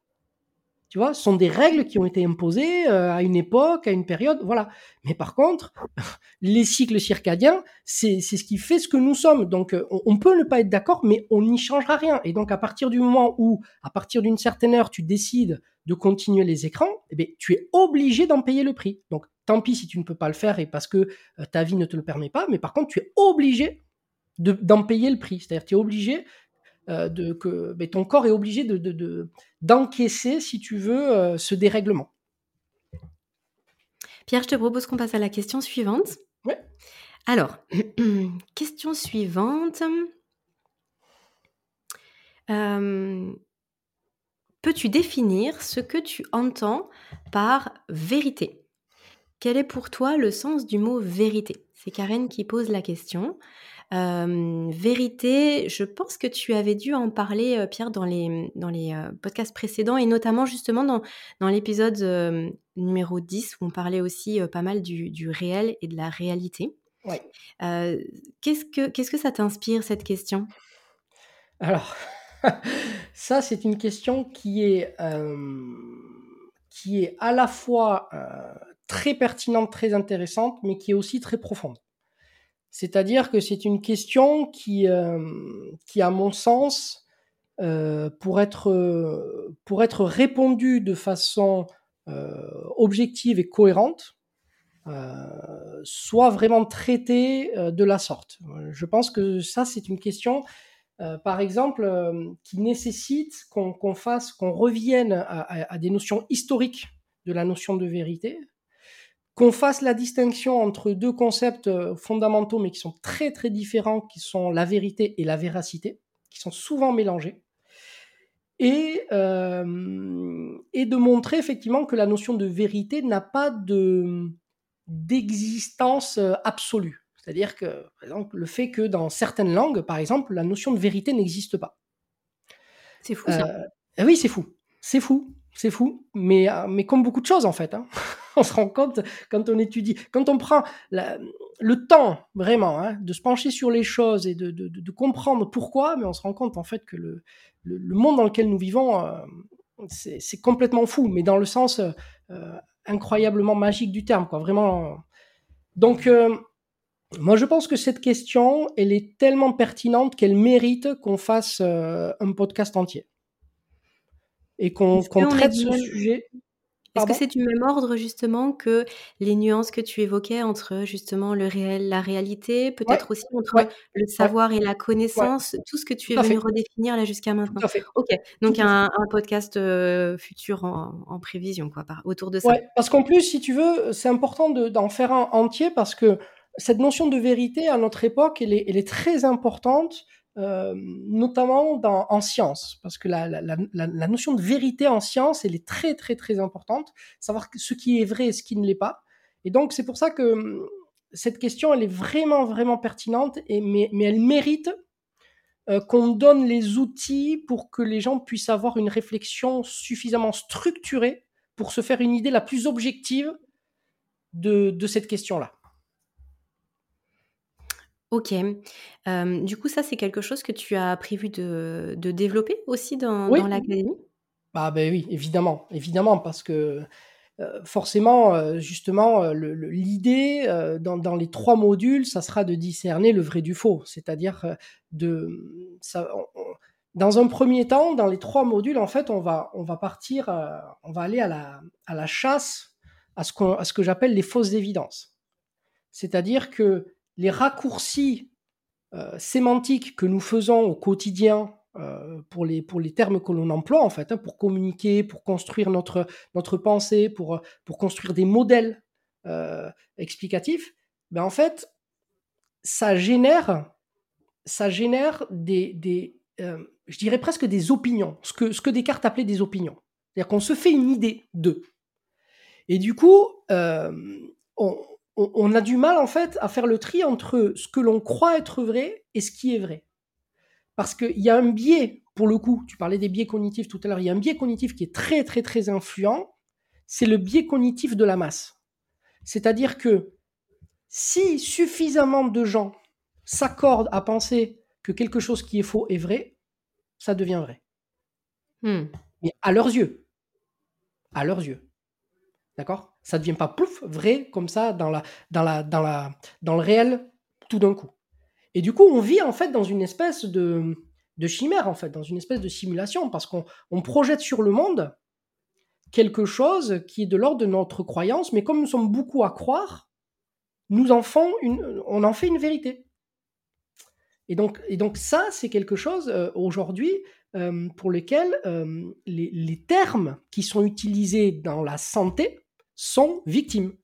Tu vois, ce sont des règles qui ont été imposées à une époque, à une période, voilà. Mais par contre, *laughs* les cycles circadiens, c'est ce qui fait ce que nous sommes. Donc, on, on peut ne pas être d'accord, mais on n'y changera rien. Et donc, à partir du moment où, à partir d'une certaine heure, tu décides de continuer les écrans, eh bien, tu es obligé d'en payer le prix. Donc, tant pis si tu ne peux pas le faire et parce que euh, ta vie ne te le permet pas, mais par contre, tu es obligé d'en payer le prix. C'est-à-dire tu es obligé euh, de que mais ton corps est obligé de, d'encaisser, si tu veux, euh, ce dérèglement. Pierre, je te propose qu'on passe à la question suivante. Oui. Alors, *clears throat* question suivante. Peux-tu définir ce que tu entends par vérité? Quel est pour toi le sens du mot vérité? C'est Karen qui pose la question. Vérité, je pense que tu avais dû en parler, Pierre, dans les, dans les podcasts précédents et notamment justement dans, dans l'épisode numéro 10 où on parlait aussi pas mal du, réel et de la réalité. Ouais. qu'est-ce, que, qu'est-ce que ça t'inspire cette question? Alors, *laughs* ça c'est une question qui est, qui est à la fois très pertinente, très intéressante, mais qui est aussi très profonde. C'est-à-dire que c'est une question qui, euh, à mon sens, euh, pour, être, euh, pour répondue de façon objective et cohérente, soit vraiment traitée de la sorte. Je pense que ça, c'est une question, par exemple, qui nécessite qu'on fasse, qu'on revienne à des notions historiques de la notion de vérité, qu'on fasse la distinction entre deux concepts euh, fondamentaux mais qui sont très très différents, qui sont la vérité et la véracité, qui sont souvent mélangés, et, euh, et de montrer effectivement que la notion de vérité n'a pas de d'existence euh, absolue. C'est-à-dire que, par exemple, le fait que dans certaines langues, par exemple, la notion de vérité n'existe pas. C'est fou ça. oui, c'est fou. C'est fou. C'est fou. Mais, mais comme beaucoup de choses, en fait. Hein. *laughs* on se rend compte quand on étudie, quand on prend le temps vraiment hein, de se pencher sur les choses et de, comprendre pourquoi, mais on se rend compte en fait que le, monde dans lequel nous vivons, euh, c'est complètement fou, mais dans le sens euh, incroyablement magique du terme, quoi. Vraiment. Donc, euh, moi, je pense que cette question, elle est tellement pertinente qu'elle mérite qu'on fasse un podcast entier et qu'on traite ce sujet. Est-ce que c'est du même ordre justement que les nuances que tu évoquais entre justement le réel, la réalité, peut-être aussi entre le savoir et la connaissance, tout ce que tu es venu redéfinir là jusqu'à maintenant? OK, donc un podcast, futur en prévision quoi, autour de ça? Parce qu'en plus, si tu veux, c'est important d'en faire un entier parce que cette notion de vérité à notre époque, elle est très importante euh, notamment dans, en science, parce que la, la, la, la, notion de vérité en science, elle est très très très importante, savoir ce qui est vrai et ce qui ne l'est pas. Et donc c'est pour ça que hum, cette question, elle est vraiment vraiment pertinente, et, mais, mais elle mérite euh, qu'on donne les outils pour que les gens puissent avoir une réflexion suffisamment structurée pour se faire une idée la plus objective de, de cette question-là. OK. Hem, du coup, ça, c'est quelque chose que tu as prévu de de développer aussi dans l'académie? Bah, beh, oui, évidemment, évidemment parce que, heu, forcément, heu, justement, heu, le le l'idée, heu, dans dans les 3 modules, ça sera de discerner le vrai du faux. C'est-à-dire, heu, de, mmh, ça on on dans un 1er temps, dans les 3 modules, en fait, on va on va partir, heu, on va aller à la à la chasse à ce qu'on à ce que j'appelle les fausses évidences. C'est-à-dire que les raccourcis, heu, sémantiques que nous faisons au quotidien, heu, pour les pour les termes que l'on emploie, en fait, hein, pour communiquer, pour construire notre notre pensée, pour, pour construire des modèles, heu, explicatifs, ben, en fait, ça génère ça génère des des, je dirais presque des opinions, ce que ce que Descartes appelait des opinions. C'est-à-dire qu'on se fait une idée de. Et du coup, on on on a du mal, en fait, à faire le tri entre ce que l'on croit être vrai et ce qui est vrai. Parce qu'il y a un biais, pour le coup, tu parlais des biais cognitifs tout à l'heure, il y a un biais cognitif qui est très, très, très influent, c'est le biais cognitif de la masse. C'est-à-dire que si suffisamment de gens s'accordent à penser que quelque chose qui est faux est vrai, ça devient vrai. Mmh. Mais à leurs yeux. À leurs yeux. D'accord? Ça devient pas pouf, vrai comme ça dans la dans la dans la dans le réel tout d'un coup. Et du coup, on vit en fait dans une espèce de chimère en fait, dans une espèce de simulation parce qu'on on projette sur le monde quelque chose qui est de l'ordre de notre croyance, mais comme nous sommes beaucoup à croire, nous en font une on en fait une vérité. Et donc et donc ça, c'est quelque chose, heu, aujourd'hui, hem, pour lequel, les les termes qui sont utilisés dans la santé sont victimes.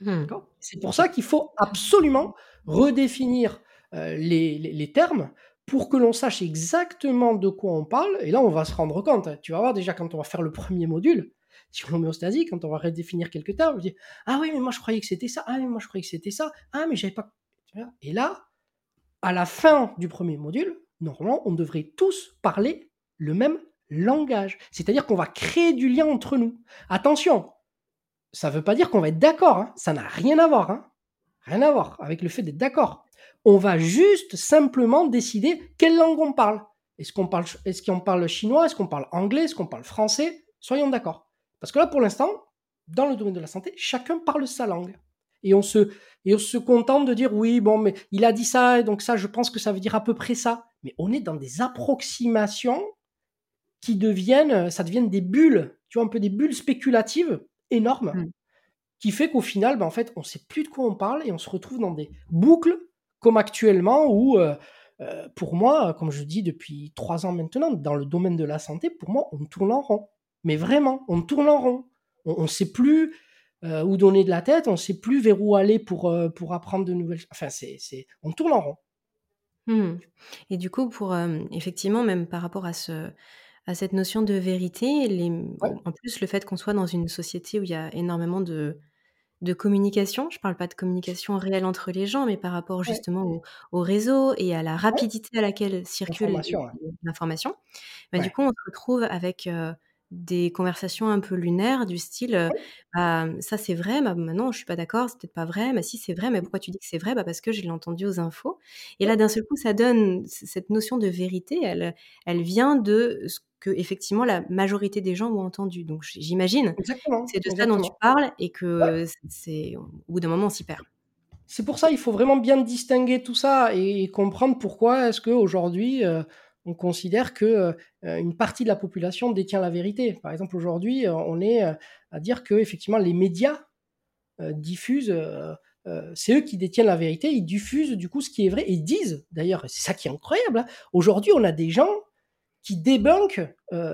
D'accord? C'est pour ça qu'il faut absolument redéfinir, heu, les les les termes pour que l'on sache exactement de quoi on parle et là, on va se rendre compte, hein. Tu vas voir déjà quand on va faire le 1er module sur l'homéostasie, quand on va redéfinir quelques termes, on va dire: «Ah oui, mais moi je croyais que c'était ça. Ah mais moi je croyais que c'était ça. Ah mais j'avais pas»? Et là, à la fin du 1er module, normalement, on devrait tous parler le même langage. C'est-à-dire qu'on va créer du lien entre nous. Attention, ça veut pas dire qu'on va être d'accord, hein, ça n'a rien à voir, hein, rien à voir avec le fait d'être d'accord. On va juste simplement décider quelle langue on parle. Est-ce qu'on parle chinois? Est-ce qu'on parle anglais? Est-ce qu'on parle français? Soyons d'accord. Parce que là, pour l'instant, dans le domaine de la santé, chacun parle sa langue et on se contente de dire: «Oui, bon, mais il a dit ça et donc ça, je pense que ça veut dire à peu près ça». Mais on est dans des approximations qui deviennent, deviennent des bulles, tu vois? Un peu des bulles spéculatives énormes, Mmh. qui fait qu'au final, bah, en fait, on sait plus de quoi on parle et on se retrouve dans des boucles comme actuellement où, heu heu, pour moi, comme je dis depuis 3 ans maintenant, dans le domaine de la santé, pour moi, on tourne en rond. Mais vraiment, on tourne en rond. On on sait plus, heu, où donner de la tête, on sait plus vers où aller pour, pour apprendre de nouvelles ch enfin, c'est c'est on tourne en rond. Mmh et du coup, pour, effectivement, même par rapport à ce à cette notion de vérité, les Ouais. en plus, le fait qu'on soit dans une société où il y a énormément de de communication, je parle pas de communication réelle entre les gens, mais par rapport Ouais. justement au au réseau et à la Ouais. rapidité à laquelle circule L'information. Bah, du coup, on se retrouve avec, heu, des conversations un peu lunaires du style, Oui. «Bah, ça c'est vrai, bah, maintenant je suis pas d'accord, c'est peut-être pas vrai. Bah, si c'est vrai, mais pourquoi tu dis que c'est vrai? Bah, parce que je l'ai entendu aux infos» et là, d'un seul coup, ça donne cette notion de vérité, elle elle vient de ce qu'effectivement la majorité des gens ont entendu. Donc j'imagine que c'est de ça dont tu parles et que c'est au bout d'un moment, on s'y perd. C'est pour ça, il faut vraiment bien distinguer tout ça et comprendre pourquoi est-ce qu'aujourd'hui, heu, on considère que, heu, une partie de la population détient la vérité. Par exemple, aujourd'hui, heu, on est, heu, à dire qu'effectivement les médias, diffusent, c'est eux qui détiennent la vérité. Ils diffusent du coup ce qui est vrai et disent d'ailleurs, c'est ça qui est incroyable, hein, aujourd'hui, on a des gens qui débunkent,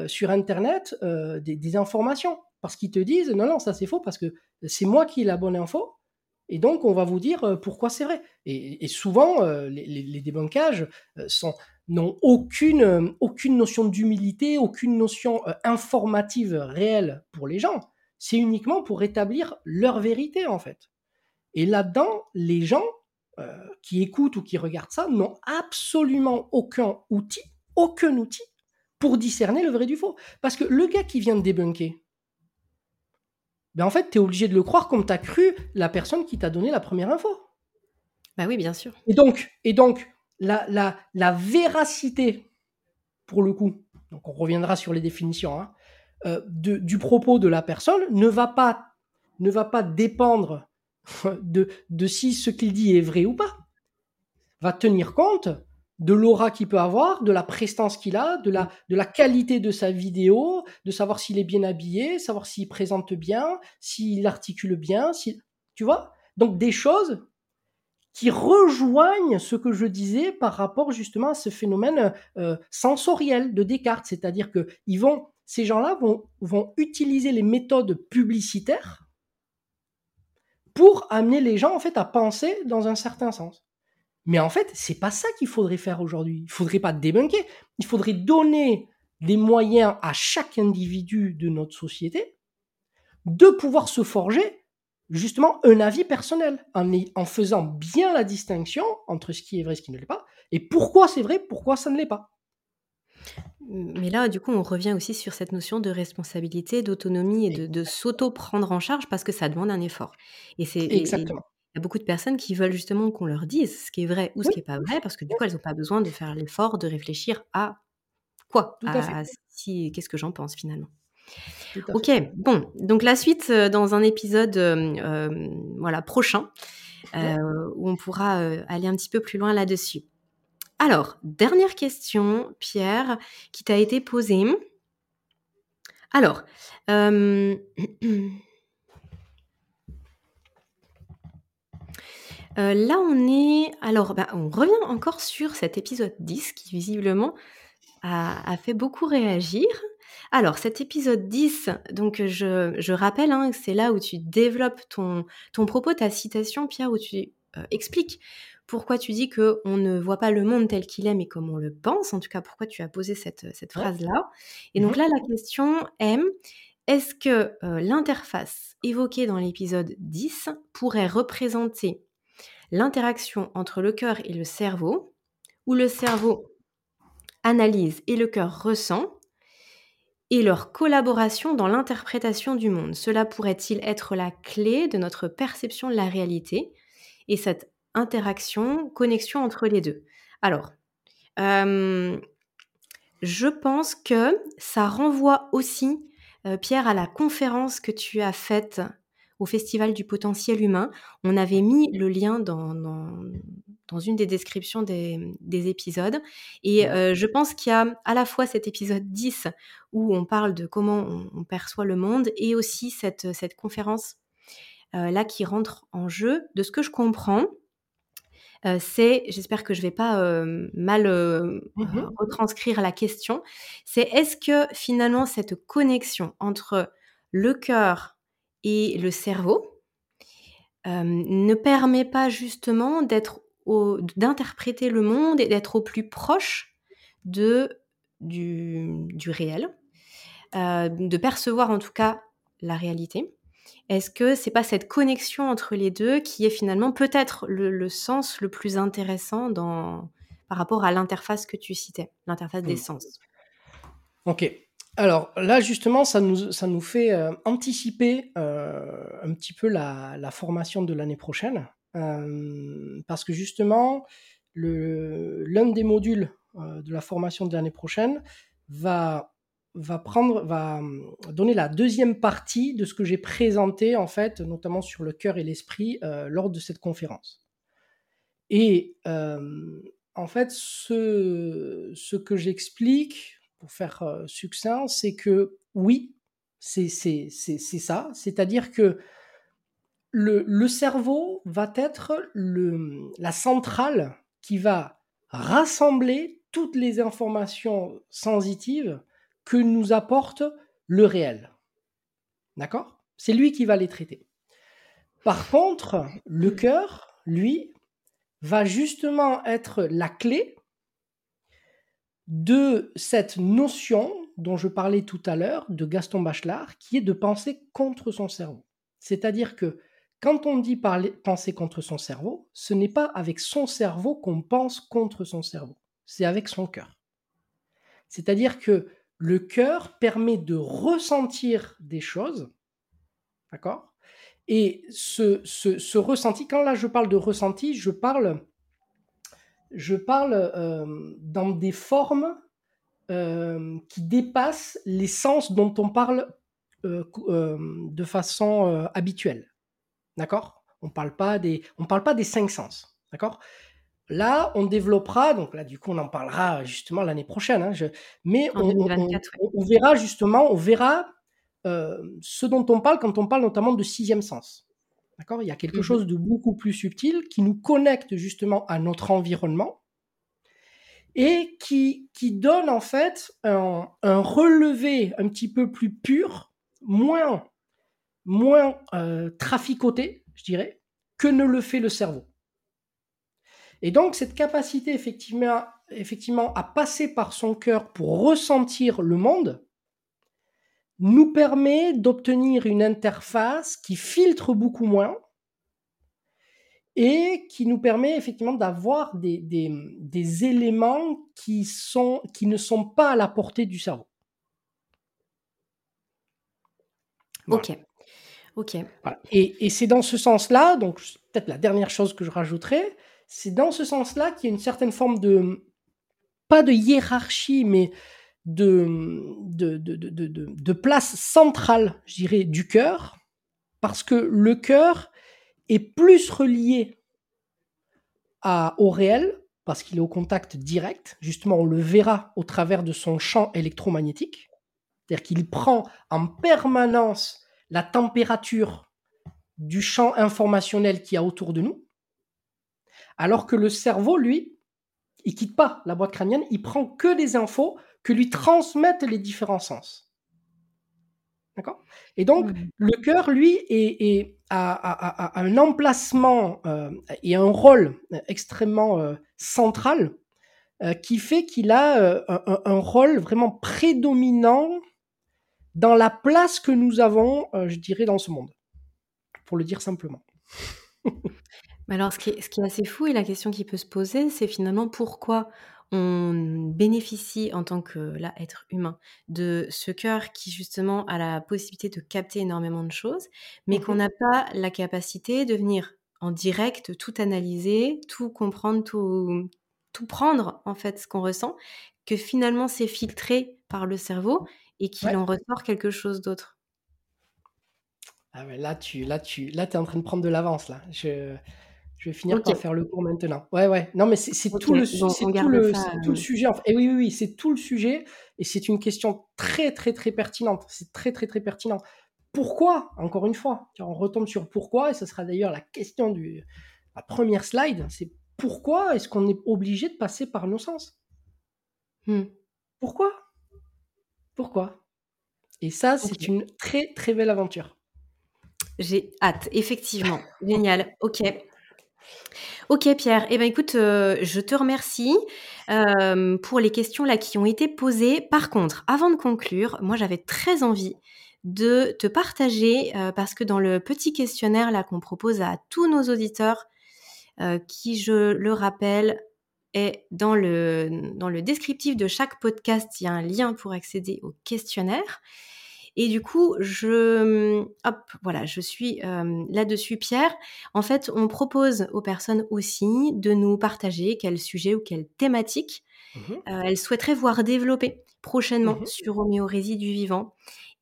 sur internet, des informations. Parce qu'ils te disent: «Non, non, ça c'est faux parce que c'est moi qui ai la bonne info et donc on va vous dire, pourquoi c'est vrai» et souvent, les débunkages, sont n'ont aucune, hem, aucune notion d'humilité, aucune notion, heu, informative réelle pour les gens. C'est uniquement pour établir leur vérité, en fait et là-dedans, les gens, heu, qui écoutent ou qui regardent ça n'ont absolument aucun outil, aucun outil pour discerner le vrai du faux. Parce que le gars qui vient de débunker ben, en fait, tu es obligé de le croire comme tu as cru la personne qui t'a donné la 1re info. Bah oui, bien sûr. Et donc, et donc la, la, la véracité, pour le coup, donc on reviendra sur les définitions, hein, euh, de, du propos de la personne ne va pas, ne va pas dépendre *laughs* de, de si ce qu'il dit est vrai ou pas. Va tenir compte de l'aura qu'il peut avoir, de la prestance qu'il a, de la, de la qualité de sa vidéo, de savoir s'il est bien habillé, savoir s'il présente bien, s'il articule bien, si, tu vois? Donc des choses qui rejoignent ce que je disais par rapport justement à ce phénomène euh, sensoriel de Descartes, c'est-à-dire que ils vont, ces gens-là vont, vont utiliser les méthodes publicitaires pour amener les gens en fait à penser dans un certain sens. Mais en fait, c'est pas ça qu'il faudrait faire aujourd'hui. Il faudrait pas débunker. Il faudrait donner des moyens à chaque individu de notre société de pouvoir se forger justement un avis personnel, en, en faisant bien la distinction entre ce qui est vrai et ce qui ne l'est pas, et pourquoi c'est vrai, pourquoi ça ne l'est pas. Mais là, du coup, on revient aussi sur cette notion de responsabilité, d'autonomie et de, de s'auto-prendre en charge parce que ça demande un effort. Et c'est exactement. Il y a beaucoup de personnes qui veulent justement qu'on leur dise ce qui est vrai ou ce qui n'est pas vrai, parce que du coup, elles n'ont pas besoin de faire l'effort de réfléchir à quoi, à, si, qu'est-ce que j'en pense finalement. Ok, bon, donc la suite euh, dans un épisode euh, euh, voilà, prochain, où on pourra aller un petit peu plus loin là-dessus. Alors, dernière question, Pierre, qui t'a été posée. Alors, *clears throat* là, on est. Alors, bah, on revient encore sur cet épisode 10 qui, visiblement, a, a fait beaucoup réagir. Alors, cet épisode 10, donc je, je rappelle, hein, c'est là où tu développes ton, ton propos, ta citation, Pierre, où tu euh, expliques pourquoi tu dis que on ne voit pas le monde tel qu'il est, mais comme on le pense. En tout cas, pourquoi tu as posé cette, cette phrase-là. Et donc mmh là, la question est est-ce que euh, l'interface évoquée dans l'épisode 10 pourrait représenter l'interaction entre le cœur et le cerveau, où le cerveau analyse et le cœur ressent, et leur collaboration dans l'interprétation du monde. Cela pourrait-il être la clé de notre perception de la réalité et cette interaction, connexion entre les deux? Alors, euh, je pense que ça renvoie aussi, euh, Pierre, à la conférence que tu as faite au Festival du potentiel humain. On avait mis le lien dans, dans, une des descriptions des, épisodes. Et euh, je pense qu'il y a à la fois cet épisode 10 où on parle de comment on, perçoit le monde et aussi cette, cette conférence euh, là qui rentre en jeu. De ce que je comprends, euh, c'est, j'espère que je vais pas mal mmh retranscrire la question, c'est est-ce que finalement cette connexion entre le cœur et le cerveau ne permet pas justement d'être d'interpréter le monde et d'être au plus proche de, du, du réel, de percevoir en tout cas la réalité. Est-ce que c'est pas cette connexion entre les deux qui est finalement peut-être le, le, sens le plus intéressant dans, par rapport à l'interface que tu citais, l'interface des sens? Ok. Alors là, justement, ça nous, fait euh, anticiper euh, un petit peu la, formation de l'année prochaine. Euh, parce que justement, l'un des modules de la formation de l'année prochaine va, prendre, va donner la deuxième partie de ce que j'ai présenté, en fait, notamment sur le cœur et l'esprit, lors de cette conférence. Et en fait, ce que j'explique, pour faire euh, succinct, c'est que oui, c'est ça. C'est-à-dire que le, cerveau va être la centrale qui va rassembler toutes les informations sensitives que nous apporte le réel. D'accord? C'est lui qui va les traiter. Par contre, le cœur, lui, va justement être la clé de cette notion dont je parlais tout à l'heure de Gaston Bachelard, qui est de penser contre son cerveau. C'est-à-dire que quand on dit penser contre son cerveau, ce n'est pas avec son cerveau qu'on pense contre son cerveau, c'est avec son cœur. C'est-à-dire que le cœur permet de ressentir des choses, d'accord? Et ce, ce, ressenti, quand là je parle de ressenti, je parle, je parle euh, dans des formes euh, qui dépassent les sens dont on parle euh, de façon habituelle. D'accord? On parle pas des, on parle pas des cinq sens. D'accord? Là, on développera, donc là, du coup, on en parlera justement l'année prochaine. Hein, mais on, on, verra justement, on verra euh, ce dont on parle quand on parle notamment de sixième sens. D'accord? Il y a quelque mmh chose de beaucoup plus subtil qui nous connecte justement à notre environnement et qui, qui donne en fait un, relevé un petit peu plus pur, moins, moins euh, traficoté, je dirais, que ne le fait le cerveau. Et donc cette capacité effectivement, effectivement à passer par son cœur pour ressentir le monde, nous permet d'obtenir une interface qui filtre beaucoup moins et qui nous permet effectivement d'avoir des, des, éléments qui, sont, qui ne sont pas à la portée du cerveau. Ok. Ok. Et, et c'est dans ce sens-là, donc peut-être la dernière chose que je rajouterai, c'est dans ce sens-là qu'il y a une certaine forme de, pas de hiérarchie, mais de, place centrale, je dirais, du cœur, parce que le cœur est plus relié à, au réel, parce qu'il est au contact direct. Justement, on le verra au travers de son champ électromagnétique. C'est-à-dire qu'il prend en permanence la température du champ informationnel qui y a autour de nous. Alors que le cerveau, lui, il quitte pas la boîte crânienne, il prend que des infos que lui transmettent les différents sens. D'accord? Et donc, mmh. le cœur, lui, est, a, un emplacement euh, et un rôle extrêmement euh, central euh, qui fait qu'il a un, rôle vraiment prédominant dans la place que nous avons, je dirais, dans ce monde. Pour le dire simplement. *laughs* Mais alors, ce qui, est, ce qui est assez fou et la question qui peut se poser, c'est finalement pourquoi on bénéficie en tant que là, être humain de ce cœur qui justement a la possibilité de capter énormément de choses, mais qu'on mmh n'a pas la capacité de venir en direct tout analyser, tout comprendre, tout, tout prendre en fait ce qu'on ressent, que finalement c'est filtré par le cerveau et qu'il en ressort quelque chose d'autre. Ah là tu là tu là es en train de prendre de l'avance là. Je je vais finir par faire le cours maintenant. Ouais, ouais. Non, mais c'est tout le, tout le, tout le sujet. Et oui, oui, oui, c'est tout le sujet. Et c'est une question très, très, très pertinente. C'est très, très, très pertinent. Pourquoi Encore une fois, on retombe sur pourquoi, et ce sera d'ailleurs la question du la première slide. C'est pourquoi est-ce qu'on est obligé de passer par nos sens? Hmm. Pourquoi? Pourquoi? Et ça, c'est une très, très belle aventure. J'ai hâte, effectivement. Génial. Ok. Ok Pierre, eh ben écoute, euh, je te remercie euh, pour les questions là qui ont été posées. Par contre, avant de conclure, moi j'avais très envie de te partager euh, parce que dans le petit questionnaire là qu'on propose à tous nos auditeurs, qui je le rappelle est dans le dans le descriptif de chaque podcast, il y a un lien pour accéder au questionnaire. Et du coup, je, hop, voilà, je suis euh, là-dessus, Pierre. En fait, on propose aux personnes aussi de nous partager quel sujet ou quelle thématique mmh euh, elles souhaiteraient voir développer prochainement mmh sur Homéorésie du vivant.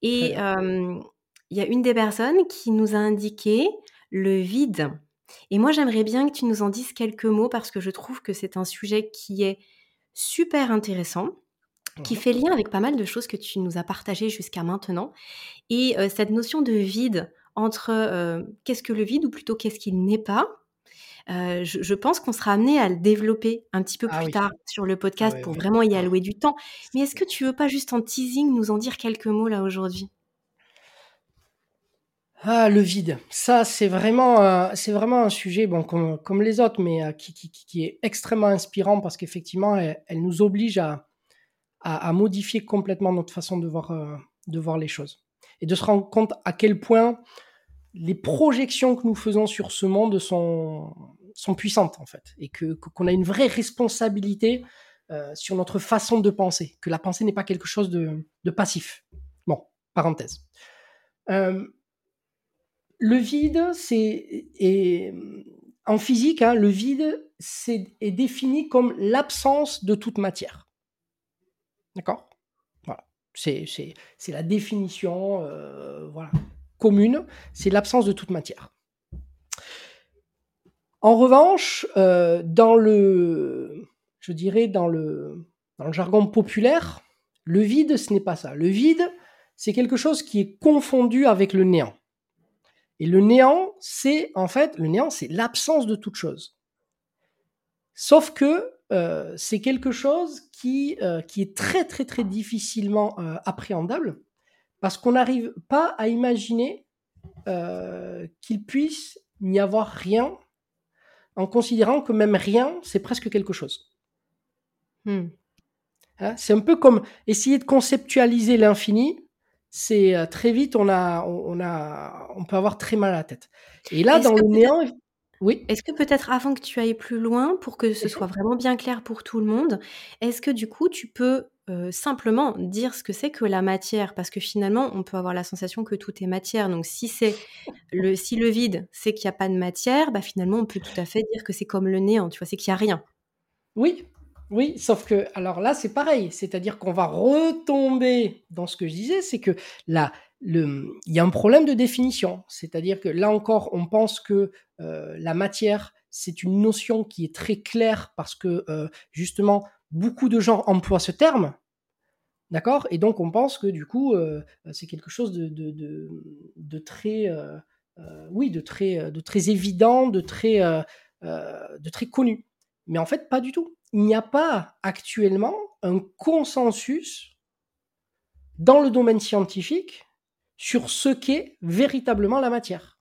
Et il y a une des personnes qui nous a indiqué le vide. Et moi, j'aimerais bien que tu nous en dises quelques mots parce que je trouve que c'est un sujet qui est super intéressant qui fait lien avec pas mal de choses que tu nous as partagées jusqu'à maintenant. Et cette notion de vide entre qu'est-ce que le vide ou plutôt qu'est-ce qu'il n'est pas. je, pense qu'on sera amené à le développer un petit peu ah plus tard sur le podcast pour vraiment y allouer du temps. Mais est-ce que tu veux pas juste en teasing nous en dire quelques mots là aujourd'hui? Ah, le vide. Ça, c'est vraiment, c'est vraiment un sujet, bon, comme, comme les autres, mais qui, qui, qui, est extrêmement inspirant parce qu'effectivement, elle, nous oblige à, à, modifier complètement notre façon de voir, euh, de voir les choses. Et de se rendre compte à quel point les projections que nous faisons sur ce monde sont, sont puissantes, en fait. Et qu'on a une vraie responsabilité euh, sur notre façon de penser. Que la pensée n'est pas quelque chose de, de passif. Bon, parenthèse. Euh, le vide, c'est et en physique, hein, le vide c'est est défini comme l'absence de toute matière. D'accord? Voilà. C'est la définition euh, voilà, commune, c'est l'absence de toute matière. En revanche, euh, dans le, je dirais dans le, dans le jargon populaire, le vide, ce n'est pas ça. Le vide, c'est quelque chose qui est confondu avec le néant. Et le néant, c'est en fait, le néant, c'est l'absence de toute chose. Sauf que euh, c'est quelque chose qui, euh, qui est très très très difficilement euh, appréhendable parce qu'on n'arrive pas à imaginer qu'il puisse n'y avoir rien en considérant que même rien, c'est presque quelque chose. Hmm. Hein, c'est un peu comme essayer de conceptualiser l'infini c'est très vite, on a, on, a, on peut avoir très mal à la tête. Et là, dans le néant, oui. Est-ce que peut-être avant que tu ailles plus loin, pour que ce *laughs* soit vraiment bien clair pour tout le monde, est-ce que du coup tu peux euh, simplement dire ce que c'est que la matière? Parce que finalement, on peut avoir la sensation que tout est matière. Donc si c'est le, si le vide, c'est qu'il n'y a pas de matière, bah finalement on peut tout à fait dire que c'est comme le néant. Tu vois, c'est qu'il n'y a rien. Oui, oui, sauf que, alors là, c'est pareil. C'est-à-dire qu'on va retomber dans ce que je disais, c'est que là, il y a un problème de définition. C'est-à-dire que là encore, on pense que euh, la matière, c'est une notion qui est très claire parce que, euh, justement, beaucoup de gens emploient ce terme. D'accord? Et donc, on pense que, du coup, euh, c'est quelque chose de, de, de, de très. oui, de très, de très évident, de très, de très connu. Mais en fait, pas du tout il n'y a pas actuellement un consensus dans le domaine scientifique sur ce qu'est véritablement la matière.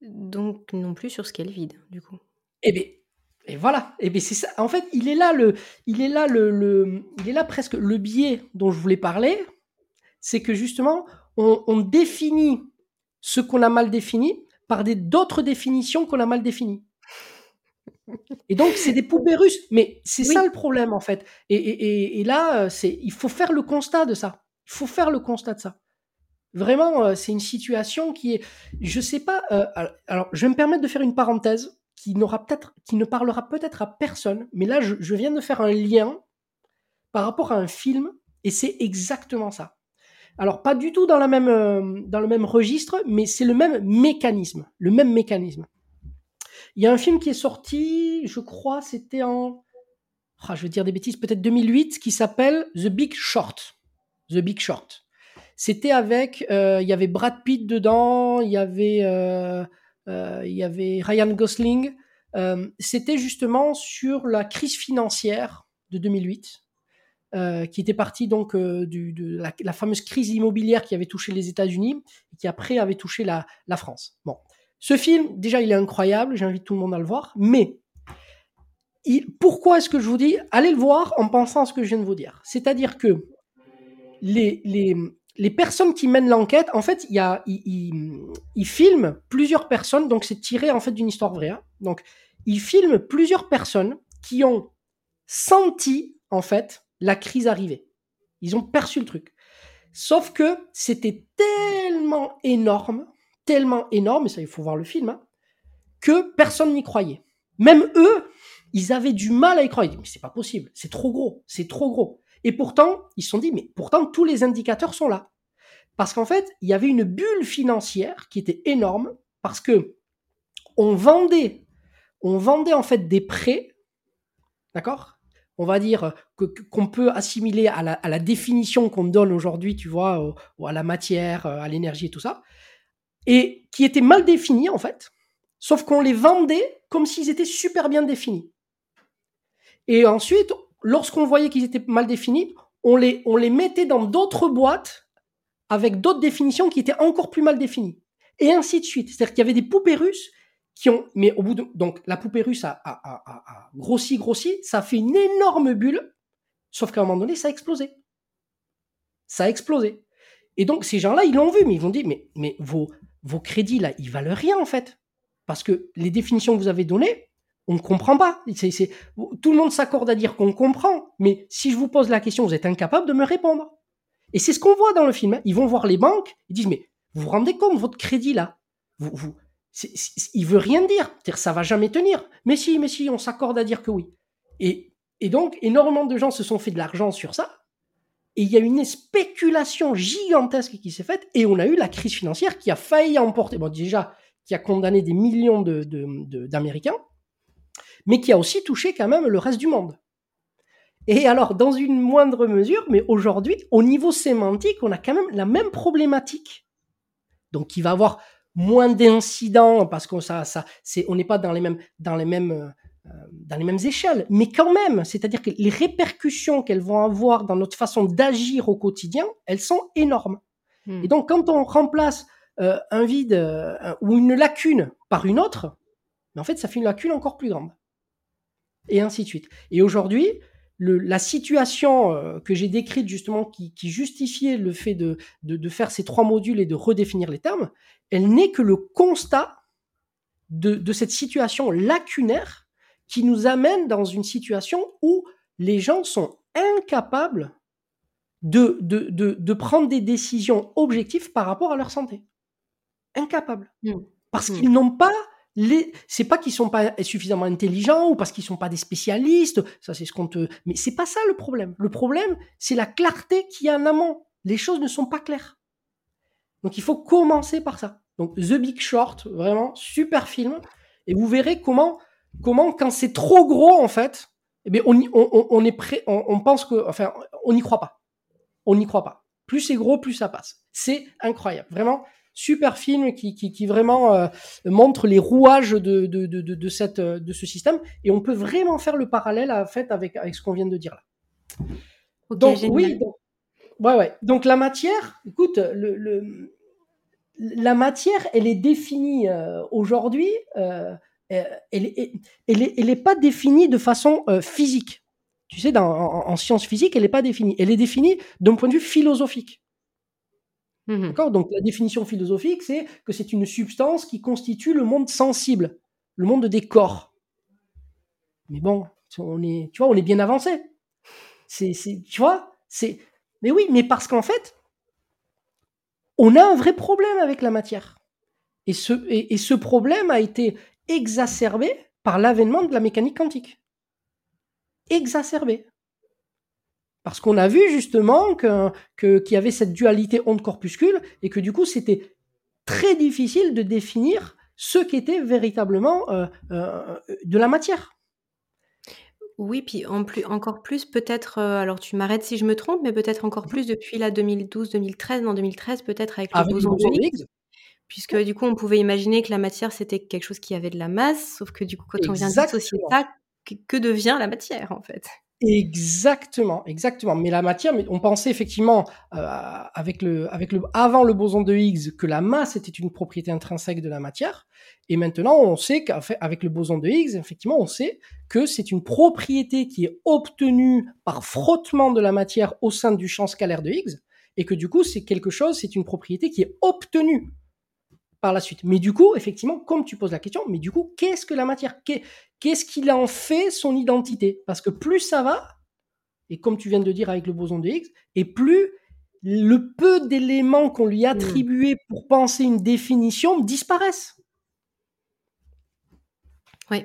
Donc non plus sur ce qu'est le vide, du coup. Eh bien, et voilà. Et eh bien c'est ça. En fait, il est là le, il est là le, il est là presque le biais dont je voulais parler, c'est que justement, on, on définit ce qu'on a mal défini par des d'autres définitions qu'on a mal définies. Et donc, c'est des poupées russes. Mais c'est ça le problème, en fait. Et, là, euh, c'est, il faut faire le constat de ça. Il faut faire le constat de ça. Vraiment, euh, c'est une situation qui est, je sais pas. Euh, alors, je vais me permettre de faire une parenthèse qui n'aura peut-être, qui ne parlera peut-être à personne. Mais là, je, je, viens de faire un lien par rapport à un film, et c'est exactement ça. Alors, pas du tout dans la même, dans le même registre, mais c'est le même mécanisme, le même mécanisme. Il y a un film qui est sorti, je crois, c'était en. Ah, je vais dire des bêtises, peut-être 2008, qui s'appelle The Big Short. The Big Short. C'était avec. Euh, il y avait Brad Pitt dedans, il y avait, euh, euh, il y avait Ryan Gosling. c'était justement sur la crise financière de 2008. qui était partie donc de la, fameuse crise immobilière qui avait touché les États-Unis et qui après avait touché la, la France. Bon, ce film, déjà, il est incroyable, j'invite tout le monde à le voir, mais pourquoi est-ce que je vous dis, allez le voir en pensant à ce que je viens de vous dire C'est-à-dire que les, les, les, personnes qui mènent l'enquête, en fait, il y a, ils, filment plusieurs personnes, donc c'est tiré en fait d'une histoire vraie. Hein. donc, ils filment plusieurs personnes qui ont senti en fait la crise arriver. Ils ont perçu le truc. Sauf que c'était tellement énorme tellement énorme, et ça il faut voir le film, hein, que personne n'y croyait. Même eux, ils avaient du mal à y croire. Ils disaient, mais c'est pas possible, c'est trop gros, c'est trop gros. Et pourtant, ils se sont dit, mais pourtant tous les indicateurs sont là. Parce qu'en fait, il y avait une bulle financière qui était énorme, parce que on vendait, on vendait en fait des prêts, d'accord? On va dire qu'on peut assimiler à la, à la définition qu'on donne aujourd'hui, tu vois, à la matière, à l'énergie et tout ça et qui étaient mal définis en fait, sauf qu'on les vendait comme s'ils étaient super bien définis. Et ensuite, lorsqu'on voyait qu'ils étaient mal définis, on les, on les mettait dans d'autres boîtes avec d'autres définitions qui étaient encore plus mal définies. Et ainsi de suite. C'est-à-dire qu'il y avait des poupées russes qui ont, mais au bout de, donc la poupée russe a, a, a, a grossi, grossi, ça a fait une énorme bulle, sauf qu'à un moment donné, ça a explosé. Ça a explosé. Et donc, ces gens-là, ils l'ont vu, mais ils vont dire, mais, mais vos, vos crédits, là, ils valent rien, en fait. Parce que les définitions que vous avez données, on ne comprend pas. Tout le monde s'accorde à dire qu'on comprend, mais si je vous pose la question, vous êtes incapable de me répondre. Et c'est ce qu'on voit dans le film. Hein. Ils vont voir les banques, ils disent, mais vous vous rendez compte, votre crédit, là, vous, vous, il veut rien dire. ça va jamais tenir. Mais si, mais si, on s'accorde à dire que oui. Et donc, énormément de gens se sont fait de l'argent sur ça. Et il y a une spéculation gigantesque qui s'est faite. Et on a eu la crise financière qui a failli emporter, déjà, qui a condamné des millions d'Américains, mais qui a aussi touché quand même le reste du monde. Et alors, dans une moindre mesure, mais aujourd'hui, au niveau sémantique, on a quand même la même problématique. Donc, il va avoir moins d'incidents parce qu'on n'est pas dans les mêmes, dans les mêmes, euh, dans les mêmes échelles, mais quand même, c'est-à-dire que les répercussions qu'elles vont avoir dans notre façon d'agir au quotidien, elles sont énormes. Hmm. Et donc, quand on remplace euh, un vide euh, ou une lacune par une autre, en fait, ça fait une lacune encore plus grande. Et ainsi de suite. Et aujourd'hui, la situation que j'ai décrite justement, qui, justifiait le fait de, de, de, faire ces trois modules et de redéfinir les termes, elle n'est que le constat de, cette situation lacunaire qui nous amène dans une situation où les gens sont incapables de, de, prendre des décisions objectives par rapport à leur santé. Incapables. Mmh. Parce mmh. qu'ils n'ont pas les... C'est pas qu'ils sont pas suffisamment intelligents ou parce qu'ils sont pas des spécialistes. Ça, c'est ce qu'on te. Mais c'est pas ça le problème. Le problème, c'est la clarté qu'il y a en amont. Les choses ne sont pas claires. Donc il faut commencer par ça. Donc The Big Short, vraiment super film. Et vous verrez comment, comment quand c'est trop gros en fait, eh bien, on, on, est prêt, on, pense que, enfin, on n'y croit pas. On n'y croit pas. Plus c'est gros, plus ça passe. C'est incroyable, vraiment super film qui, qui, vraiment euh, montre les rouages de, de, de, de, cette, de ce système. Et on peut vraiment faire le parallèle à, fait, avec, avec ce qu'on vient de dire là. donc, oui, Ouais, ouais. Donc la matière, écoute, le, la matière, elle est définie euh, aujourd'hui, euh, euh, elle n'est elle est, pas définie de façon physique. Tu sais, dans, en, sciences physiques, elle n'est pas définie. Elle est définie d'un point de vue philosophique. Mmh D'accord? Donc la définition philosophique, c'est que c'est une substance qui constitue le monde sensible, le monde des corps. Mais bon, on est, tu vois, on est bien avancé. C'est, tu vois, c'est mais oui, mais parce qu'en fait, on a un vrai problème avec la matière. Et ce, et, ce problème a été exacerbé par l'avènement de la mécanique quantique. Exacerbé. Parce qu'on a vu justement qu'il que, y avait cette dualité onde-corpuscule et que du coup c'était très difficile de définir ce qu'était véritablement euh, euh, de la matière. Oui, puis en plus encore plus peut-être, euh, alors tu m'arrêtes si je me trompe, mais peut-être encore plus depuis la 2012-2013, en 2013 peut-être avec le boson de Higgs. Puisque du coup, on pouvait imaginer que la matière, c'était quelque chose qui avait de la masse, sauf que du coup, quand on vient dissocier ça, que devient la matière en fait? Exactement, exactement. Mais la matière, mais on pensait effectivement euh, avec le, avec le, avant le boson de Higgs que la masse était une propriété intrinsèque de la matière. Et maintenant, on sait qu'avec le boson de Higgs, effectivement, on sait que c'est une propriété qui est obtenue par frottement de la matière au sein du champ scalaire de Higgs, et que du coup, c'est quelque chose, c'est une propriété qui est obtenue par la suite. Mais du coup, effectivement, comme tu poses la question, mais du coup, qu'est-ce que la matière? Qu'est-ce qu'il en fait son identité? Parce que plus ça va, et comme tu viens de dire avec le boson de Higgs, et plus le peu d'éléments qu'on lui a hmm. attribués pour penser une définition disparaissent. Oui.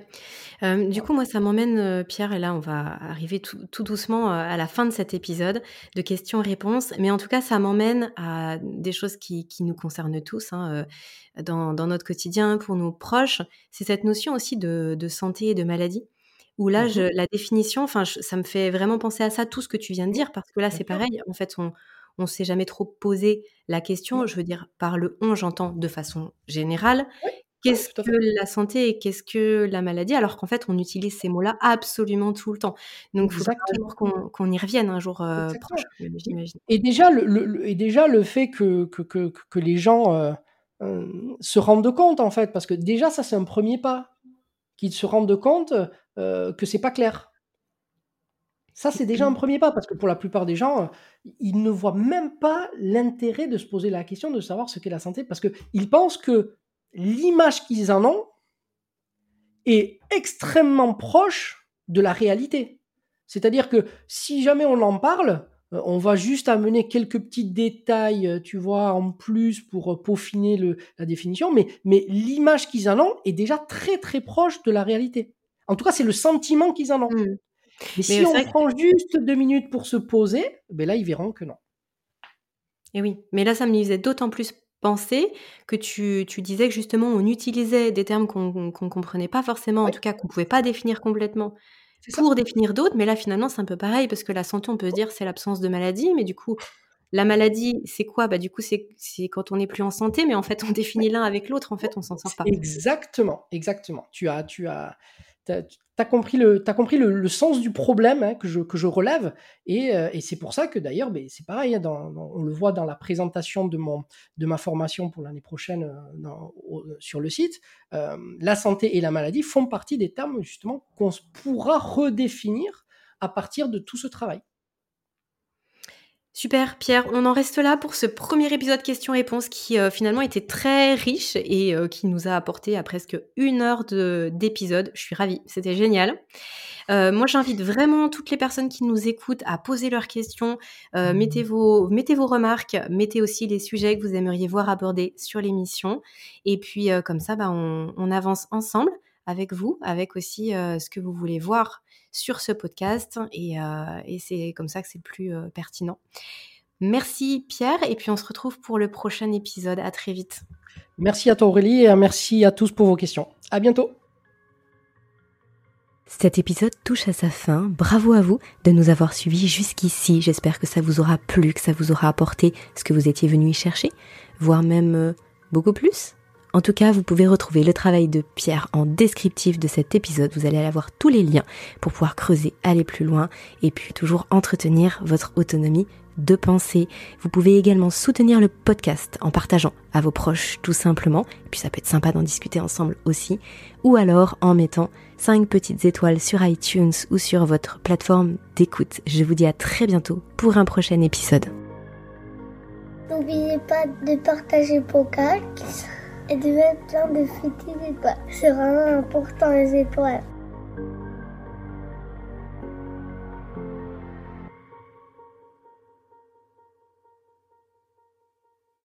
Euh, du coup, moi, ça m'emmène, euh, Pierre, et là, on va arriver tout, doucement euh, à la fin de cet épisode de questions-réponses. Mais en tout cas, ça m'emmène à des choses qui, nous concernent tous hein, dans, notre quotidien, pour nos proches. C'est cette notion aussi de, santé et de maladie. Où là, mmh la définition, enfin, ça me fait vraiment penser à ça, tout ce que tu viens de dire, parce que là, c'est pareil. En fait, on ne s'est jamais trop posé la question. Je veux dire, par le on, j'entends de façon générale. Qu'est-ce que la santé et qu'est-ce que la maladie Alors qu'en fait, on utilise ces mots-là absolument tout le temps. Donc, il faut qu'on y revienne un jour euh, proche, j'imagine. Et déjà, le, et déjà, le fait que, que, que, que les gens euh, euh, se rendent compte, en fait, parce que déjà, ça, c'est un premier pas, qu'ils se rendent compte que c'est pas clair. Ça, c'est déjà un premier pas, parce que pour la plupart des gens, ils ne voient même pas l'intérêt de se poser la question de savoir ce qu'est la santé, parce qu'ils pensent que l'image qu'ils en ont est extrêmement proche de la réalité. C'est-à-dire que si jamais on en parle, Euh, on va juste amener quelques petits détails, euh, tu vois, en plus pour euh, peaufiner le, la définition, mais, mais l'image qu'ils en ont est déjà très très proche de la réalité. En tout cas, c'est le sentiment qu'ils en ont. Mmh. Mais, si on prend juste deux minutes pour se poser, ben là, ils verront que non. Et oui, mais là, ça me faisait d'autant plus que tu, tu, disais que justement, on utilisait des termes qu'on ne comprenait pas forcément, en tout cas qu'on ne pouvait pas définir complètement pour définir d'autres. Mais là, finalement, c'est un peu pareil, parce que la santé, on peut se dire, c'est l'absence de maladie, mais du coup, la maladie, c'est quoi? Bah du coup, c'est quand on n'est plus en santé, mais en fait, on définit l'un avec l'autre. En fait, on s'en sort pas. Exactement, exactement. Tu as, tu as, as compris le, as compris le, sens du problème hein, que, je, que je relève. Et, euh, et c'est pour ça que d'ailleurs, ben, c'est pareil, hein, on le voit dans la présentation de, mon, de ma formation pour l'année prochaine euh, sur le site. Euh, la santé et la maladie font partie des termes justement qu'on pourra redéfinir à partir de tout ce travail. Super, Pierre. On en reste là pour ce premier épisode questions-réponses qui euh, finalement était très riche et euh, qui nous a apporté à presque une heure d'épisode. Je suis ravie, c'était génial. Euh, moi, j'invite vraiment toutes les personnes qui nous écoutent à poser leurs questions. mettez, vos, mettez vos remarques, mettez aussi les sujets que vous aimeriez voir abordés sur l'émission. Et puis, comme ça, bah, on, on, avance ensemble avec vous, avec aussi ce que vous voulez voir sur ce podcast et, euh, et c'est comme ça que c'est le plus euh, pertinent. Merci Pierre et puis on se retrouve pour le prochain épisode. À très vite. Merci à toi Aurélie et merci à tous pour vos questions. À bientôt. Cet épisode touche à sa fin. Bravo à vous de nous avoir suivis jusqu'ici. J'espère que ça vous aura plu, que ça vous aura apporté ce que vous étiez venu y chercher, voire même euh, beaucoup plus. En tout cas, vous pouvez retrouver le travail de Pierre en descriptif de cet épisode. Vous allez avoir tous les liens pour pouvoir creuser, aller plus loin et puis toujours entretenir votre autonomie de pensée. Vous pouvez également soutenir le podcast en partageant à vos proches tout simplement, et puis ça peut être sympa d'en discuter ensemble aussi, ou alors en mettant 5 petites étoiles sur iTunes ou sur votre plateforme d'écoute. Je vous dis à très bientôt pour un prochain épisode. N'oubliez pas de partager podcast et de mettre plein de étoiles. C'est vraiment important les étoiles.